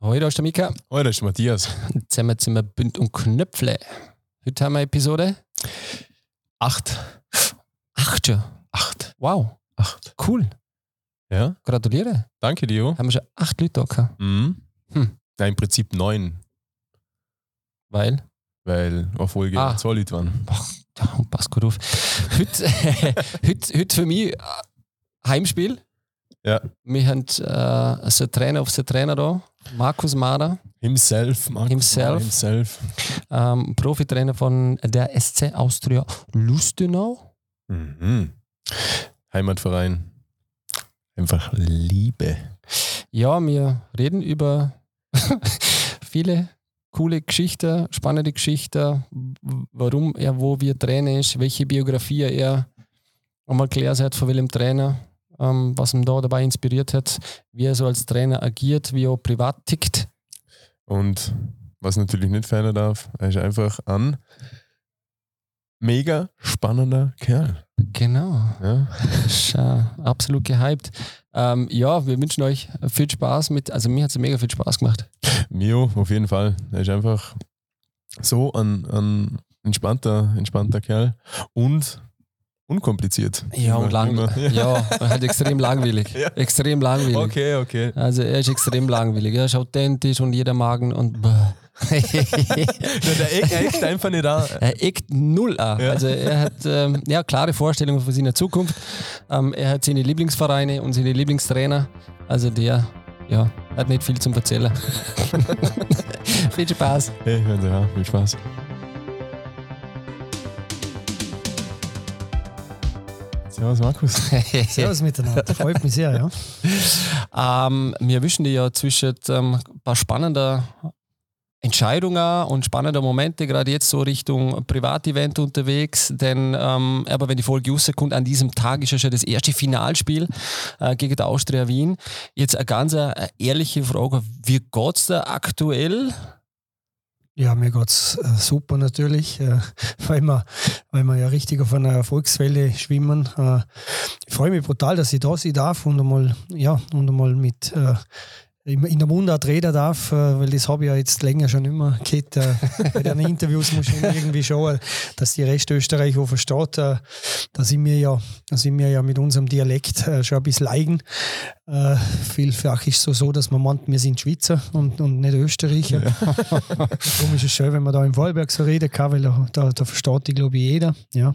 Hallo, da ist der Mika. Hallo, da ist der Matthias. Zusammen sind wir Bünd und Knöpfle. Heute haben wir Episode Acht. acht schon. Acht. Wow, Acht. cool. Ja, Gratuliere. danke dir. Haben wir schon acht Leute da gehabt. Mhm. Hm. Ja, im Prinzip neun, Weil, weil auf Folge Ah. zwei Leute waren. ja, pass gut auf. Heute, heute, heute für mich äh, Heimspiel. Ja. Wir haben äh, also Trainer auf den Trainer da, Markus Mader, Himself, Markus Himself. Mann, Himself. ähm, Profitrainer von der SC Austria Lustenau. Mhm. Heimatverein. Einfach Liebe. Ja, wir reden über viele coole Geschichten, spannende Geschichten, warum er wo wir Trainer ist, welche Biografie er einmal gelesen hat von welchem Trainer, ähm, was ihn da dabei inspiriert hat, wie er so als Trainer agiert, wie er privat tickt. Und was natürlich nicht fehlen darf, er ist einfach ein mega spannender Kerl. Genau, Ja. ist, äh, absolut gehypt. Ähm, ja, wir wünschen euch viel Spaß mit, also mir hat es mega viel Spaß gemacht. Mio, auf jeden Fall. Er ist einfach so ein, ein entspannter, entspannter Kerl und unkompliziert. Ja, und lang, ja, halt extrem langweilig. Ja. Extrem langweilig. Okay, okay. Also er ist extrem langweilig, er ist authentisch und jeder Magen und der Eck, er eckt einfach nicht an. er eckt null an. Ja. Also er hat ähm, ja, klare Vorstellungen von seiner Zukunft. Ähm, er hat seine Lieblingsvereine und seine Lieblingstrainer. Also der ja, hat nicht viel zum Erzählen. viel Spaß. Hey, Sie, ja, viel Spaß. Servus, Markus. Servus miteinander, freut mich sehr, ja. Ähm, wir wischen dir ja zwischen ähm, ein paar spannender Entscheidungen und spannender Momente, gerade jetzt so Richtung Privatevent unterwegs. Denn, ähm, aber wenn die Folge rauskommt, an diesem Tag ist ja schon das erste Finalspiel äh, gegen die Austria Wien. Jetzt eine ganz äh, ehrliche Frage: Wie geht es da aktuell? Ja, mir geht's äh, super natürlich, äh, weil, wir, weil wir ja richtig auf einer Erfolgswelle schwimmen. Äh, ich freue mich brutal, dass ich da sein darf und einmal, ja, und einmal mit in der Mundart reden darf, äh, weil das habe ich ja jetzt länger schon immer gehört. Äh, bei den Interviews muss ich irgendwie schauen, dass die Rest Österreich auch versteht, äh, dass ich mir ja, dass ich mir ja mit unserem Dialekt äh, schon ein bisschen eigen. Äh, vielfach ist es so, so, dass man meint, wir sind Schweizer und, und nicht Österreicher. Darum ist es schön, wenn man da im Vorarlberg so reden kann, weil da, da, da versteht die, glaube ich, jeder. Ja.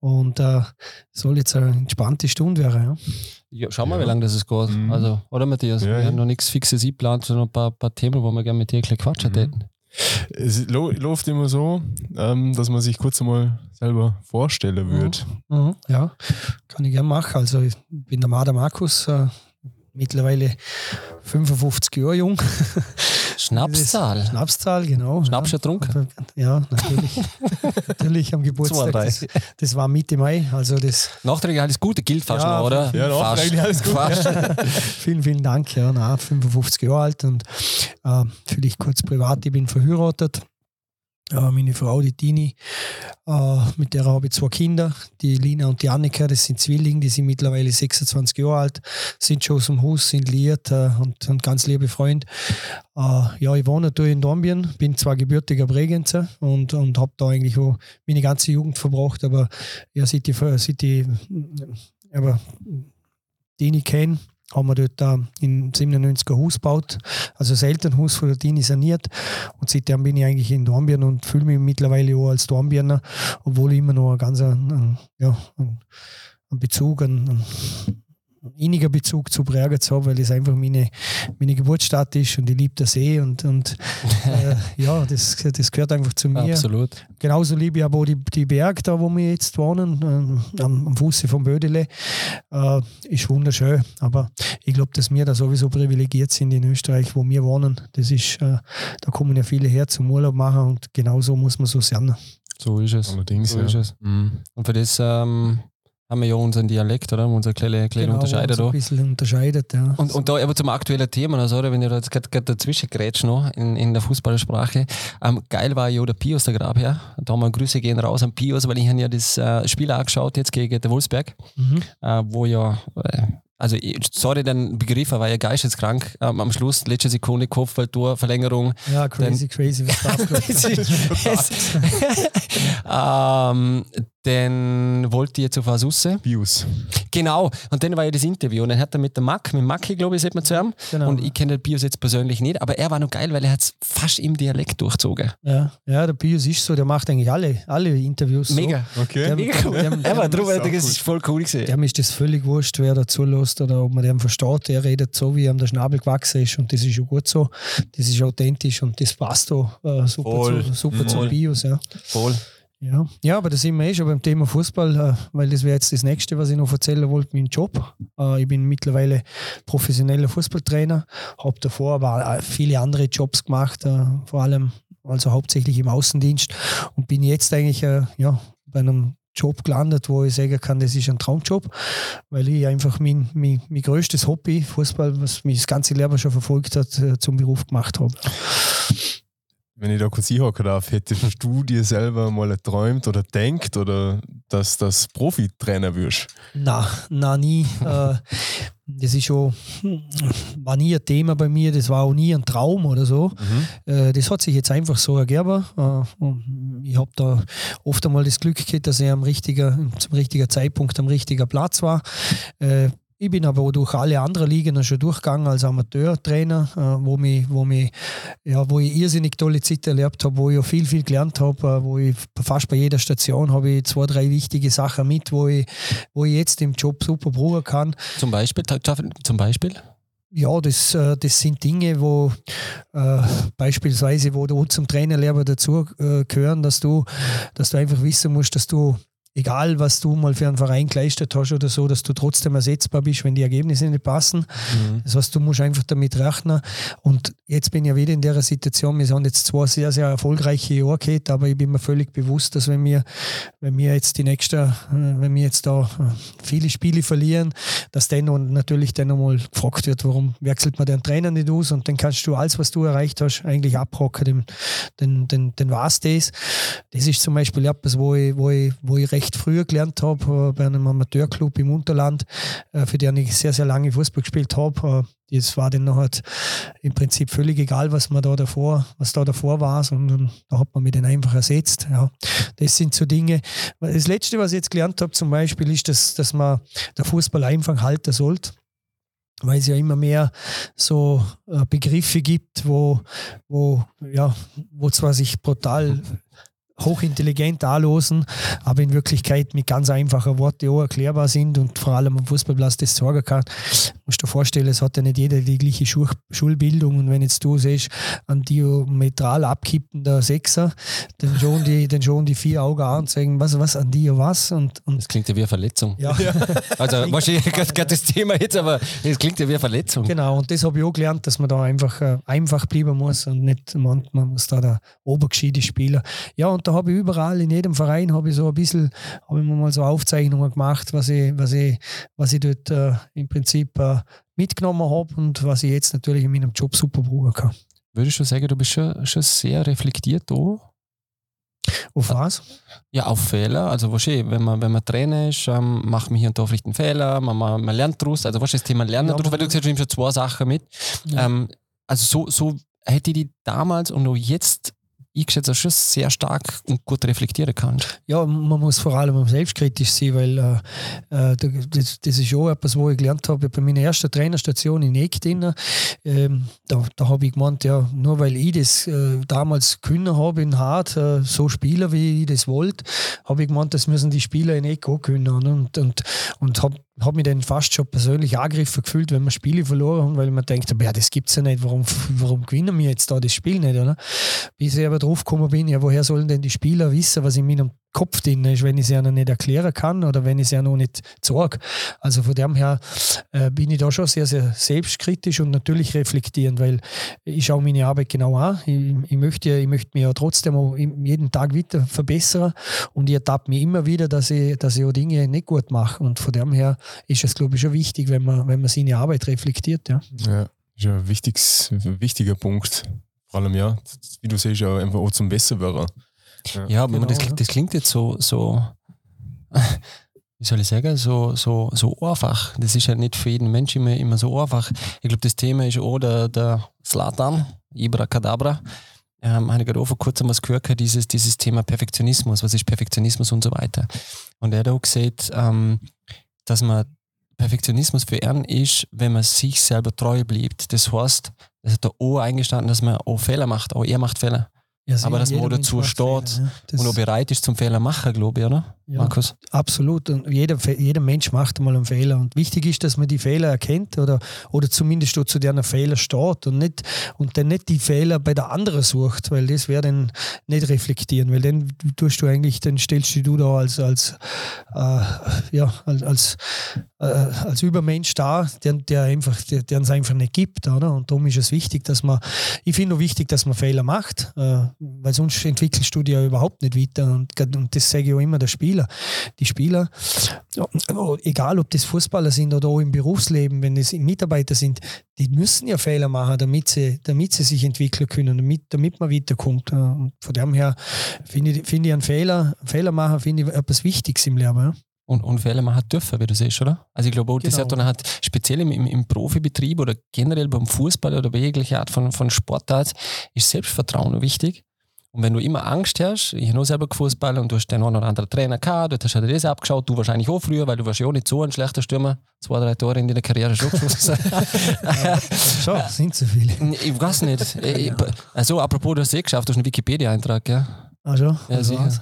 Und äh, soll jetzt eine entspannte Stunde werden. Ja. Ja, schauen wir, Ja. wie lange das es geht. Mhm. Also, oder Matthias? Ja, wir ja. haben noch nichts Fixes geplant, sondern ein paar, paar Themen, wo wir gerne mit dir ein bisschen quatschen Mhm. hätten. Es lo- läuft immer so, ähm, dass man sich kurz einmal selber vorstellen würde. Mhm. Ja, kann ich gerne machen. Also ich bin der Marder Markus, äh, mittlerweile 55 Jahre jung. Schnapszahl. Schnapszahl, genau. Schnaps ja. schon getrunken? Ja, natürlich. natürlich am Geburtstag. Das, 32. das war Mitte Mai. Also das Nachträglich alles Gute gilt fast Ja, noch, oder? ja, nachträglich alles Gute. Vielen, vielen Dank. Ja, na, 55 Jahre alt und äh, vielleicht kurz privat, ich bin verheiratet. Äh, meine Frau, die Tini, äh, mit der habe ich zwei Kinder, die Lina und die Annika, das sind Zwillinge, die sind mittlerweile 26 Jahre alt, sind schon aus dem Haus, sind liiert äh, und, und ganz liebe Freund. Äh, ja, ich wohne natürlich in Dornbirn, bin zwar gebürtiger Bregenzer und, und habe da eigentlich auch meine ganze Jugend verbracht, aber ja, seit ich, seit ich aber Dini kenne, haben wir dort in 97 ein Haus gebaut, also das Elternhaus von der Dini saniert. Und seitdem bin ich eigentlich in Dornbirn und fühle mich mittlerweile auch als Dornbirner, obwohl ich immer noch einen ganz einen, einen, ja, einen Bezug, einen inniger Bezug zu Bregenz habe, weil es einfach meine, meine Geburtsstadt ist und ich liebe den See und, und äh, ja, das, das gehört einfach zu mir. Absolut. Genauso liebe ich aber auch die, die Berge da, wo wir jetzt wohnen, ähm, am, am Fuße vom Bödele. Äh, ist wunderschön. Aber ich glaube, dass wir da sowieso privilegiert sind in Österreich, wo wir wohnen. Das ist, äh, da kommen ja viele her zum Urlaub machen und genauso muss man so sein. So ist es. Allerdings, So ja. ist es. Mhm. Und für das ähm, haben wir ja unseren Dialekt, oder? Unser kleine, kleine Genau, Unterscheider da. ein bisschen unterscheidet, ja. Und, und da aber zum aktuellen Thema, also, oder, wenn ihr da jetzt gerade dazwischen grätscht noch in, in der Fußballersprache. Ähm, geil war ja der Pius der Grabherr. Da haben wir Grüße gehen raus an Pius, weil ich habe ja das äh, Spiel angeschaut jetzt gegen den Wolfsberg, Mhm. äh, wo ja äh, also sorry, den Begriff, er war ja geisteskrank. Ähm, am Schluss, letzte Sekunde, Kopfballtor, Verlängerung. Ja, crazy, dann, crazy, was ähm, dann wollte ich jetzt auf was raus. Bios. Genau, und dann war ja das Interview und dann hat er mit dem Mack, mit Macki, glaube ich, sieht man zusammen. Genau. Und ich kenne den Bios jetzt persönlich nicht, aber er war noch geil, weil er hat es fast im Dialekt durchgezogen. Ja, ja, der Bios ist so, der macht eigentlich alle, alle Interviews. Mega. So. Okay. Der, Mega cool. Der, der, er war drüber, das ist voll cool gesehen. Dem ist das völlig wurscht, wer da zulässt oder ob man den versteht. Der redet so, wie ihm der Schnabel gewachsen ist und das ist schon gut so. Das ist authentisch und das passt da äh, super, voll. zu, super voll. zum Bios. Ja. Voll. Ja, ja aber da sind wir eh schon beim Thema Fußball, äh, weil das wäre jetzt das nächste, was ich noch erzählen wollte, mein Job. Äh, ich bin mittlerweile professioneller Fußballtrainer, habe davor aber äh, viele andere Jobs gemacht, vor allem also hauptsächlich im Außendienst und bin jetzt eigentlich ja, bei einem Job gelandet, wo ich sagen kann, das ist ein Traumjob, weil ich einfach mein, mein, mein größtes Hobby, Fußball, was mich das ganze Leben schon verfolgt hat, zum Beruf gemacht habe wenn ich da kurz einhaken darf, hättest du dir selber mal erträumt oder denkt oder dass das Profitrainer wirst? Na, na nie. Äh, das ist schon, war nie ein Thema bei mir, das war auch nie ein Traum oder so. Mhm. Äh, das hat sich jetzt einfach so ergeben. Äh, ich habe da oft einmal das Glück gehabt, dass ich am richtigen, zum richtigen Zeitpunkt am richtigen Platz war. Ich bin aber auch durch alle anderen Ligen schon durchgegangen als Amateurtrainer, äh, wo, mich, wo, mich, ja, wo ich irrsinnig tolle Zeit erlebt habe, wo ich auch viel, viel gelernt habe, äh, wo ich fast bei jeder Station habe ich zwei, drei wichtige Sachen mit, wo ich, wo ich jetzt im Job super brauchen kann. Zum Beispiel? Zum Beispiel? Ja, das, äh, das sind Dinge, wo äh, beispielsweise, wo du zum Trainerlehrer dazu äh, gehören, dass du, dass du einfach wissen musst, dass du egal was du mal für einen Verein geleistet hast oder so, dass du trotzdem ersetzbar bist, wenn die Ergebnisse nicht passen. Mhm. Das heißt, du musst einfach damit rechnen. Und jetzt bin ich ja wieder in der Situation, wir sind jetzt zwei sehr, sehr erfolgreiche Jahre gehabt, aber ich bin mir völlig bewusst, dass wenn wir, wenn wir jetzt die nächsten, äh, wenn wir jetzt da äh, viele Spiele verlieren, dass dann und natürlich dann nochmal gefragt wird, warum wechselt man den Trainer nicht aus und dann kannst du alles, was du erreicht hast, eigentlich abhocken, dann, dann, dann, dann war es das. Das ist zum Beispiel etwas, wo ich, wo ich, wo ich recht recht früh gelernt habe, äh, bei einem Amateurclub im Unterland, äh, für den ich sehr, sehr lange Fußball gespielt habe. Äh, das war dann halt im Prinzip völlig egal, was man da davor, was da davor war, sondern da hat man mich dann einfach ersetzt. Ja, das sind so Dinge. Das Letzte, was ich jetzt gelernt habe, zum Beispiel, ist, dass, dass man der Fußball einfach halten sollte weil es ja immer mehr so Begriffe gibt, wo, wo, ja, wo zwar sich brutal hochintelligent anlosen, aber in Wirklichkeit mit ganz einfachen Worten auch erklärbar sind und vor allem am Fußballplatz das sorgen kann. Musst dir vorstellen, es hat ja nicht jeder die gleiche Schul Schulbildung und wenn jetzt du siehst, ein diametral abkippender Sechser, dann schon die, dann schon die vier Augen an und sagen, was, was, an dir was? Und, und das klingt ja wie eine Verletzung. Ja. also wahrscheinlich gerade das Thema jetzt, aber es klingt ja wie eine Verletzung. Genau, und das habe ich auch gelernt, dass man da einfach äh, einfach bleiben muss und nicht, man, man muss da der obergeschiedene Spieler. Ja, und da habe ich überall, in jedem Verein habe ich so ein bisschen, habe ich mir mal so Aufzeichnungen gemacht, was ich, was ich, was ich dort äh, im Prinzip äh, mitgenommen habe und was ich jetzt natürlich in meinem Job super brauchen kann. Würdest du sagen, du bist schon, schon sehr reflektiert da? Auf was? Ja, auf Fehler. Also wahrscheinlich, wenn man, wenn man Trainer ist, ähm, macht man hier und da vielleicht einen Fehler, man, man, man lernt daraus. Also was ist das Thema Lernen ja, daraus? Weil du gesagt hast, schon zwei Sachen mit. Ja. Ähm, also so, so hätte ich die damals und auch jetzt ich schätze, schon sehr stark und gut reflektieren kann. Ja, man muss vor allem selbstkritisch sein, weil äh, äh das, das, ist auch etwas, wo ich gelernt habe bei meiner ersten Trainerstation in Egdin. Ähm, da, da habe ich gemeint, ja, nur weil ich das äh, damals können habe in Hart, äh, so spielen, wie ich das wollte, habe ich gemeint, das müssen die Spieler in Eck auch können. Und, und, und habe habe mich dann fast schon persönlich angegriffen gefühlt, wenn wir Spiele verloren haben, weil man denkt, ja, das gibt es ja nicht, warum, warum gewinnen wir jetzt da das Spiel nicht, oder? Bis ich aber drauf gekommen bin, ja, woher sollen denn die Spieler wissen, was in meinem Kopf drin ist, wenn ich es noch nicht erklären kann oder wenn ich es ja noch nicht zeige. Also von dem her äh, bin ich da schon sehr, sehr selbstkritisch und natürlich reflektierend, weil ich schaue meine Arbeit genau an. Ich, ich, möchte, ich möchte mich ja trotzdem jeden Tag weiter verbessern und ich ertappe mich immer wieder, dass ich, dass ich auch Dinge nicht gut mache. Und von dem her ist es, glaube ich, schon wichtig, wenn man, wenn man seine Arbeit reflektiert. Ja, ja ist ein, wichtiges, wichtiger Punkt. Vor allem, ja, wie du siehst, ja einfach auch zum Besserwerden. Ja, ja genau, das, das, klingt jetzt so, so wie soll ich sagen, so, so, so einfach. Das ist ja nicht für jeden Mensch immer, immer so einfach. Ich glaube, das Thema ist auch der, der Slatan, Ibra Kadabra. Ähm, habe ich gerade auch vor kurzem was gehört, dieses, dieses Thema Perfektionismus, was ist Perfektionismus und so weiter. Und er hat auch gesagt, ähm, dass man Perfektionismus für ihn ist, wenn man sich selber treu bleibt. Das heißt, es hat da auch eingestanden, dass man auch Fehler macht, auch er macht Fehler. Ja, aber dass man dazu steht Fehler, ja. und auch bereit ist zum Fehler machen, glaube ich, oder? Ja, Markus? Absolut. Und jeder, jeder Mensch macht mal einen Fehler. Und wichtig ist, dass man die Fehler erkennt oder, oder zumindest zu deren Fehler steht und, nicht, und dann nicht die Fehler bei der anderen sucht, weil das wäre dann nicht reflektieren, weil dann tust du eigentlich, dann stellst du da als, als, äh, ja, als, als, äh, als Übermensch da, der, der einfach, der, es einfach nicht gibt. Oder? Und darum ist es wichtig, dass man, ich finde wichtig, dass man Fehler macht, äh, weil sonst entwickelst du dich ja überhaupt nicht weiter. Und, und das sage ich auch immer der Spieler. Die Spieler, egal ob das Fußballer sind oder auch im Berufsleben, wenn es Mitarbeiter sind, die müssen ja Fehler machen, damit sie, damit sie sich entwickeln können, damit, damit man weiterkommt. Und von dem her finde ich, find ich einen Fehler, Fehler machen, finde ich etwas Wichtiges im Leben. Und, und Fehler machen dürfen, wie du siehst, oder? Also ich glaube auch, genau. das hat dann halt speziell im, im, Profibetrieb oder generell beim Fußball oder bei jeglicher Art von, von Sportart ist Selbstvertrauen wichtig. Und wenn du immer Angst hast, ich habe noch selber Fußball und du hast den einen oder anderen Trainer gehabt, dort hast du dir das abgeschaut, du wahrscheinlich auch früher, weil du warst ja auch nicht so ein schlechter Stürmer, zwei, drei Tore in deiner Karriere schon geschossen. schon, sind zu viele. Ich weiß nicht. Also apropos, du hast es eh geschafft, du hast einen Wikipedia-Eintrag, ja? Ah, schon? Ja, sicher. Also.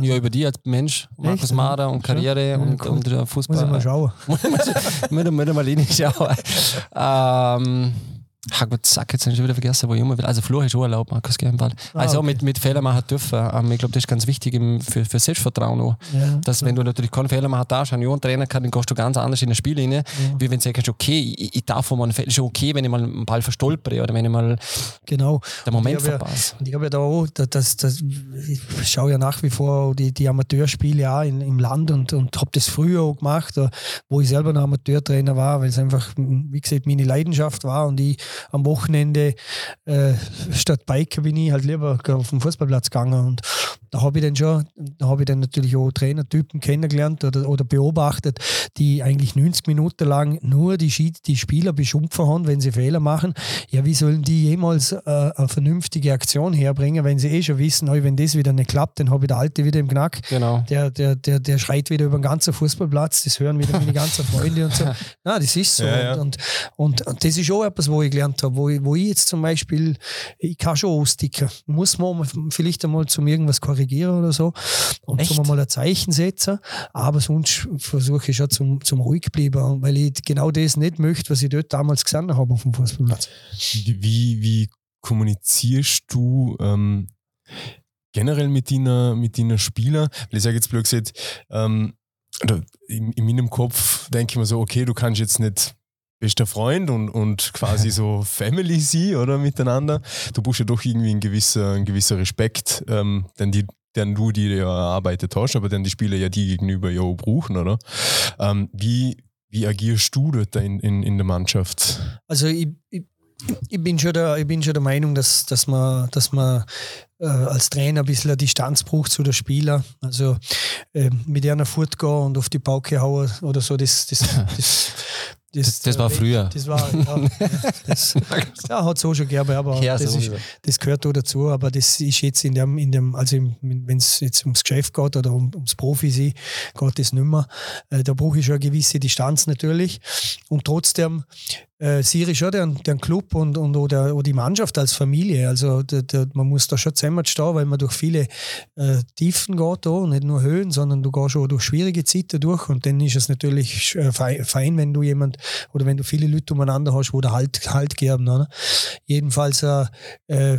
Ja, über die als Mensch, Markus Mara und Karriere ja, und, cool. und Fußball. Muss ich mal schauen. muss ich mal, mal reinschauen. Ähm, Hagwart Sack, jetzt habe ich schon wieder vergessen, wo ich immer will. Also Flo ist schon erlaubt, Markus Gernwald. Ah, also okay. mit, mit Fehler machen dürfen. Ähm, ich glaube, das ist ganz wichtig im, für, für Selbstvertrauen auch. Ja, dass wenn du natürlich keinen Fehler machen darfst, einen jungen Trainer kann, dann gehst du ganz anders in das Spiel rein, ja. wie wenn du sagst, okay, ich, ich darf mal einen Fehler, ist okay, wenn ich mal einen Ball verstolpere oder wenn ich mal genau. den Moment verpasse. Und ich habe ja da auch, das, das, ich schaue ja nach wie vor die, die Amateurspiele auch in, im Land und, und habe das früher auch gemacht, wo ich selber noch Amateurtrainer war, weil es einfach, wie gesagt, meine Leidenschaft war und ich am Wochenende äh, statt Biker bin ich halt lieber auf den Fußballplatz gegangen und da habe ich dann schon, da habe ich dann natürlich auch Trainertypen kennengelernt oder, oder beobachtet, die eigentlich 90 Minuten lang nur die, die Spieler beschimpfen haben, wenn sie Fehler machen. Ja, wie sollen die jemals äh, eine vernünftige Aktion herbringen, wenn sie eh schon wissen, oh, wenn das wieder nicht klappt, dann habe ich der Alte wieder im Knack. Genau. Der, der, der, der schreit wieder über den ganzen Fußballplatz, das hören wieder meine ganzen Freunde und so. Ja, das ist so. Ja, ja. Und, und, und, das ist auch etwas, wo ich gelernt habe, wo ich, wo ich jetzt zum Beispiel, ich kann schon austicken. Muss man vielleicht einmal zum irgendwas korrigieren oder so. Und Echt? mal ein Zeichen setzen. Aber sonst versuche ich schon zum, zum ruhig bleiben, weil ich genau das nicht möchte, was ich dort damals gesehen habe auf dem Fußballplatz. Wie, wie kommunizierst du ähm, generell mit deiner, mit deiner Spieler? Weil ich sage jetzt blöd gesagt, ähm, in, in meinem Kopf denke ich mir so, okay, du kannst jetzt nicht bester Freund und, und quasi so Family sie oder miteinander. Du brauchst ja doch irgendwie ein gewisser, ein gewisser Respekt, ähm, denn die, den du dir ja erarbeitet hast, aber dann die Spieler ja die gegenüber ja auch brauchen, oder? Ähm, wie, wie agierst du dort in, in, in der Mannschaft? Also ich, ich, ich, bin schon der, ich bin schon der Meinung, dass, dass man, dass man äh, als Trainer ein bisschen eine Distanz braucht zu der Spieler. Also äh, mit einer fortgehen und auf die Pauke hauen oder so, das, das, das das, das, war früher. Das war, ja, das, ja, hat es auch schon gegeben, aber ja, das, ist, das gehört auch dazu. Aber das ist jetzt in dem, in dem also wenn es jetzt ums Geschäft geht oder um, ums Profi geht das nicht mehr. Äh, da brauche ich schon eine gewisse Distanz natürlich. Und trotzdem äh, Siri schon der, der Club und, und oder, oder die Mannschaft als Familie. Also der, der, man muss da schon zusammenstehen, weil man durch viele äh, Tiefen geht, da, nicht nur Höhen, sondern du gehst schon durch schwierige Zeiten durch und dann ist es natürlich äh, fein, wenn du jemand oder wenn du viele Leute umeinander hast, wo der Halt, halt geben. Oder? Jedenfalls äh, äh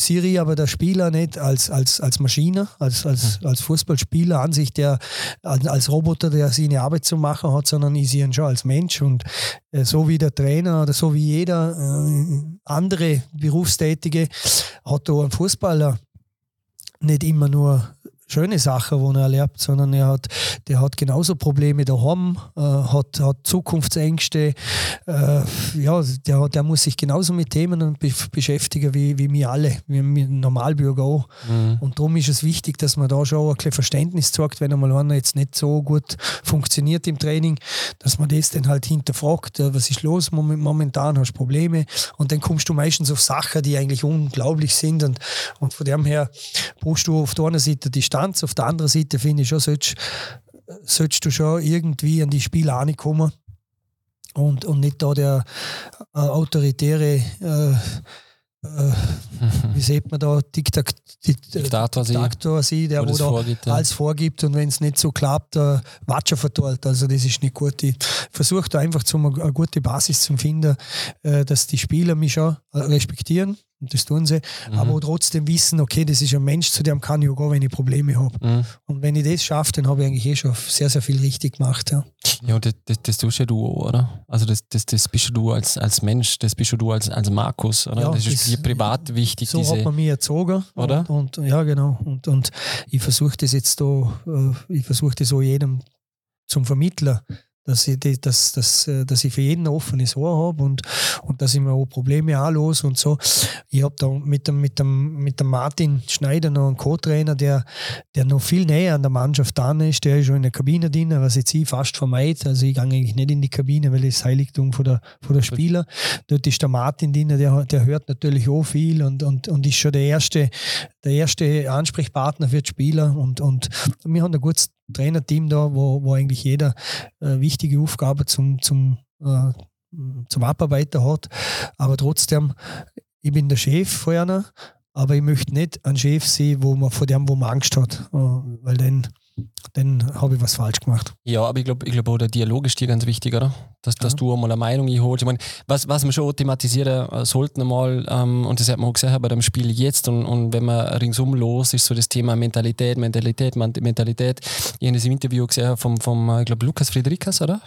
Siri aber der Spieler nicht als, als, als Maschine, als, als, hm. als Fußballspieler an sich, der als Roboter, der seine Arbeit zu machen hat, sondern ich sehe ihn schon als Mensch. Und äh, so wie der Trainer oder so wie jeder äh, andere Berufstätige hat da ein Fußballer nicht immer nur schöne Sachen, die er erlebt, sondern er hat, der hat genauso Probleme daheim, äh, hat, hat Zukunftsängste. Äh, ja, der, der muss sich genauso mit Themen be beschäftigen wie, wie wir alle, wie wir Normalbürger auch. Mhm. Und darum ist es wichtig, dass man da schon ein bisschen Verständnis zeigt, wenn einmal einer jetzt nicht so gut funktioniert im Training, dass man das dann halt hinterfragt, äh, was ist los momentan, hast du Probleme und dann kommst du meistens auf Sachen, die eigentlich unglaublich sind und, und von dem her brauchst du auf der einen Seite Distanz, auf der anderen Seite finde ich schon, sollst, sollst du schon irgendwie an die Spiele ankommen und, und nicht da der äh, autoritäre äh, äh, wie sieht man da, Diktat, Diktator, Diktator sie, der wo vorgibt, ja. alles vorgibt und wenn es nicht so klappt, äh, Watscher verteilt. Also das ist nicht gut. Ich versuche da einfach zum, eine gute Basis zu finden, äh, dass die Spieler mich schon respektieren und das tun sie, mhm. aber trotzdem wissen, okay, das ist ein Mensch, zu dem kann ich auch gehen, wenn ich Probleme habe. Mhm. Und wenn ich das schaffe, dann habe ich eigentlich eh schon sehr, sehr viel richtig gemacht. Ja, ja das, das, das tust ja du, oder? Also das, das, das bist du als, als Mensch, das bist du als, als Markus, oder? Ja, das ist dir privat wichtig. So diese, hat man mich erzogen. Oder? Und, und ja, genau. Und, und ich versuche das jetzt da, äh, ich versuche das so jedem zum Vermitteln dass ich, die, dass, dass, äh, dass ich für jeden ein offenes Ohr habe und, und dass ich mir auch Probleme anlose und so. Ich habe da mit dem, mit, dem, mit dem Martin Schneider noch einen Co-Trainer, der, der noch viel näher an der Mannschaft dran ist. Der ist schon in der Kabine drin, was jetzt ich fast vermeide. Also ich gehe eigentlich nicht in die Kabine, weil das Heiligtum von der, von der Spieler. Dort ist der Martin drin, der, der hört natürlich auch viel und, und, und ist schon der erste, der erste Ansprechpartner für die Spieler. Und, und wir haben ein gutes Trainerteam da, wo, wo eigentlich jeder äh, wichtige Aufgabe zum, zum, äh, zum Abarbeiten hat. Aber trotzdem, ich bin der Chef von einer, aber ich möchte nicht ein Chef sein, wo man, vor dem wo man Angst hat. Äh, weil dann dann habe ich was falsch gemacht. Ja, aber ich glaube, ich glaub auch der Dialog ist dir ganz wichtig, oder? Dass, dass ja. du einmal eine Meinung einholst. Ich meine, was, was wir schon thematisieren äh, sollten einmal, ähm, und das hat man auch gesehen bei dem Spiel jetzt, und, und wenn man ringsum los ist, so das Thema Mentalität, Mentalität, Mentalität. Ich habe das im Interview gesehen vom, vom äh, ich glaube, Lukas Friedrichs, oder?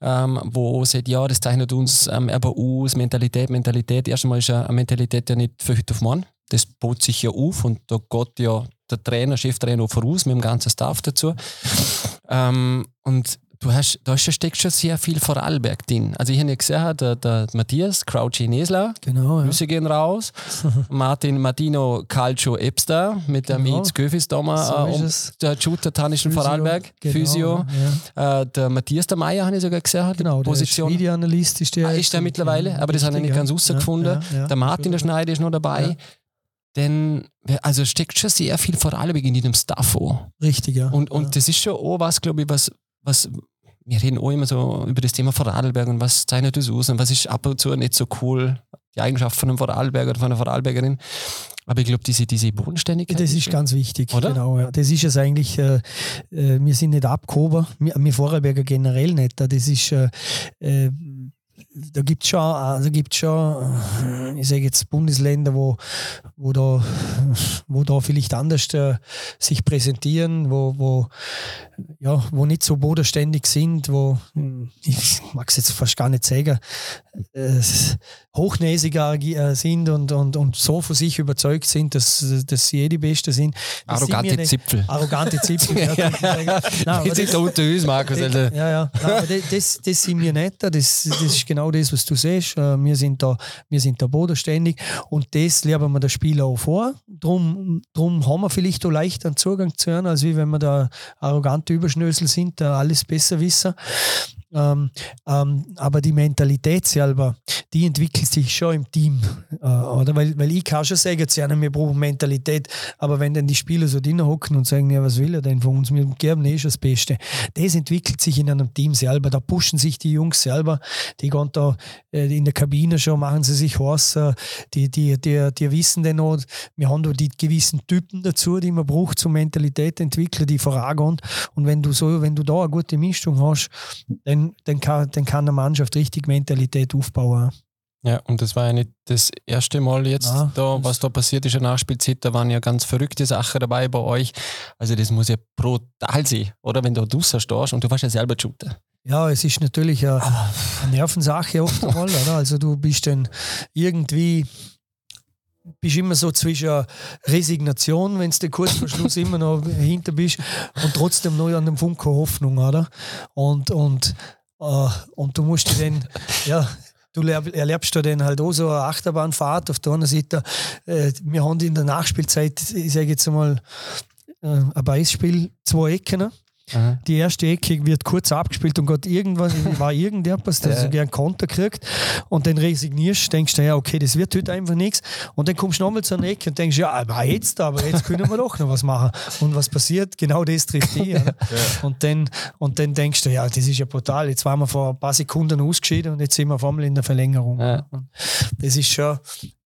Ähm, wo sagt, ja, das zeichnet uns ähm, aber aus, Mentalität, Mentalität. Erstmal ist eine Mentalität ja nicht für heute auf morgen. Das baut sich ja auf und da geht ja der Trainer, Cheftrainer voraus mit dem ganzen Staff dazu. Ähm, und du hast, da steckt schon sehr viel Vorarlberg drin. Also ich habe ja gesehen, der, der Matthias Crouchy Nesler, genau, Grüße ja. gehen raus. Martin Martino Calcio Epster mit dem genau. Itz Köfis so äh, der Shooter Tanischen Vorarlberg, genau, Physio. Ja. Äh, der Matthias der Meier habe ich sogar gesehen. Genau, Position. der Videoanalyst ist der. Ah, ist der mittlerweile, aber das habe ich nicht ganz rausgefunden. Der Martin der Schneider ist noch dabei. Denn also steckt schon sehr viel Vorarlberg in diesem Staff an. Richtig, ja. Und, und ja. das ist schon auch was, glaube ich, was, was wir reden auch immer so über das Thema Vorarlberg und was zeichnet das aus und was ist ab und zu nicht so cool, die Eigenschaft von einem Vorarlberger oder von einer Vorarlbergerin. Aber ich glaube, diese, diese Bodenständigkeit. Das ist ganz wichtig, oder? Genau, ja. Das ist es eigentlich, äh, äh, wir sind nicht abgehoben, wir, wir Vorarlberger generell nicht. Das ist, äh, äh da gibt es schon, also gibt's schon, ich sage jetzt Bundesländer, wo, wo, da, wo da vielleicht anders äh, sich präsentieren, wo, wo, ja, wo nicht so bodenständig sind, wo, ich mag es jetzt fast gar nicht sagen, äh, hochnäsiger äh, sind und, und, und so von sich überzeugt sind, dass, dass sie eh die Beste sind. Das arrogante sind Zipfel. Arrogante Zipfel, ja. ja. Nein, das, sind unter uns, Markus. Also. Ja, ja. Nein, das, das sind wir nicht. Das, das ist genau das, was du siehst. Äh, wir sind da, wir sind da bodenständig und das lernen wir den Spieler auch vor. Drum, drum haben wir vielleicht auch leicht einen Zugang zu hören, als wie wenn wir da arrogante Überschnösel sind, da alles besser wissen. Ähm, ähm, aber die Mentalität selber, die entwickelt sich schon im Team. Äh, oder? Weil, weil ich kann schon sagen, ja, wir brauchen Mentalität, aber wenn dann die Spieler so drinnen hocken und sagen, ja, was will er denn von uns, wir geben eh schon das Beste. Das entwickelt sich in einem Team selber. Da pushen sich die Jungs selber, die gehen da äh, in der Kabine schon, machen sie sich heiß, äh, die, die, die, die wissen dann auch, wir haben da die gewissen Typen dazu, die man braucht, zum Mentalität entwickeln, die vorangehen. Und wenn du so, wenn du da eine gute Mischung hast, dann dann, dann, kann, dann kann eine Mannschaft richtig Mentalität aufbauen. Ja, und das war ja nicht das erste Mal jetzt, ja, da, was da passiert ist in der Nachspielzeit. Da waren ja ganz verrückte Sachen dabei bei euch. Also, das muss ja brutal sein, oder? Wenn du draußen stehst und du warst ja selber shooter. Ja, es ist natürlich eine, eine Nervensache oft einmal, oder? Also, du bist dann irgendwie bist immer so zwischen Resignation, wenn du kurz vor Schluss immer noch hinter bist und trotzdem noch an dem Funken Hoffnung, oder? Und, und, äh, und du musst dann, ja, du erlebst da dann halt auch so eine Achterbahnfahrt. Auf der anderen Seite, äh, wir haben in der Nachspielzeit, ich sage jetzt mal, äh, ein Beispiel, zwei Ecken. Aha. Die erste Ecke wird kurz abgespielt und Gott irgendwas, war irgendetwas, der ja. so gern Konter kriegt und dann resignierst, denkst du, ja, okay, das wird heute einfach nichts. Und dann kommst du nochmal zur Ecke und denkst, ja, aber jetzt, aber jetzt können wir doch noch was machen. Und was passiert? Genau das trifft die. ja. und, dann, und dann denkst du, ja, das ist ja brutal. Jetzt waren wir vor ein paar Sekunden ausgeschieden und jetzt sind wir auf einmal in der Verlängerung. Ja. Das ist schon,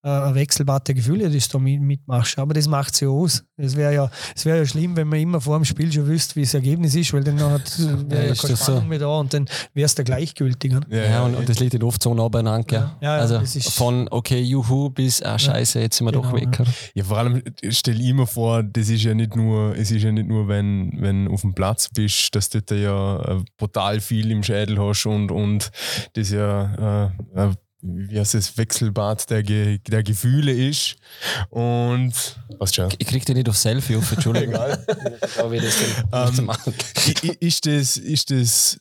äh, der Gefühle, das du da mitmachst. Aber das macht sie ja aus. Es wäre ja, wär ja schlimm, wenn man immer vor dem Spiel schon wüsste, wie das Ergebnis ist, weil dann wäre ja, keine Spannung so. mehr da und dann wäre es der gleichgültig. Ja, ja, ja, und, und das liegt oft so nah beieinander. Ja. also von okay, juhu bis ah, scheiße, jetzt sind wir genau, doch weg. Ja. vor allem stell ich mir vor, das ist ja nicht nur, es ist ja nicht nur, wenn, wenn auf dem Platz bist, dass du da ja äh, brutal viel im Schädel hast und, und das ja äh, wie heißt das, Wechselbad der, Ge der Gefühle ist. Und was schon? Ich krieg den nicht auf Selfie auf, Entschuldigung. Egal. ähm, ist, das, ist das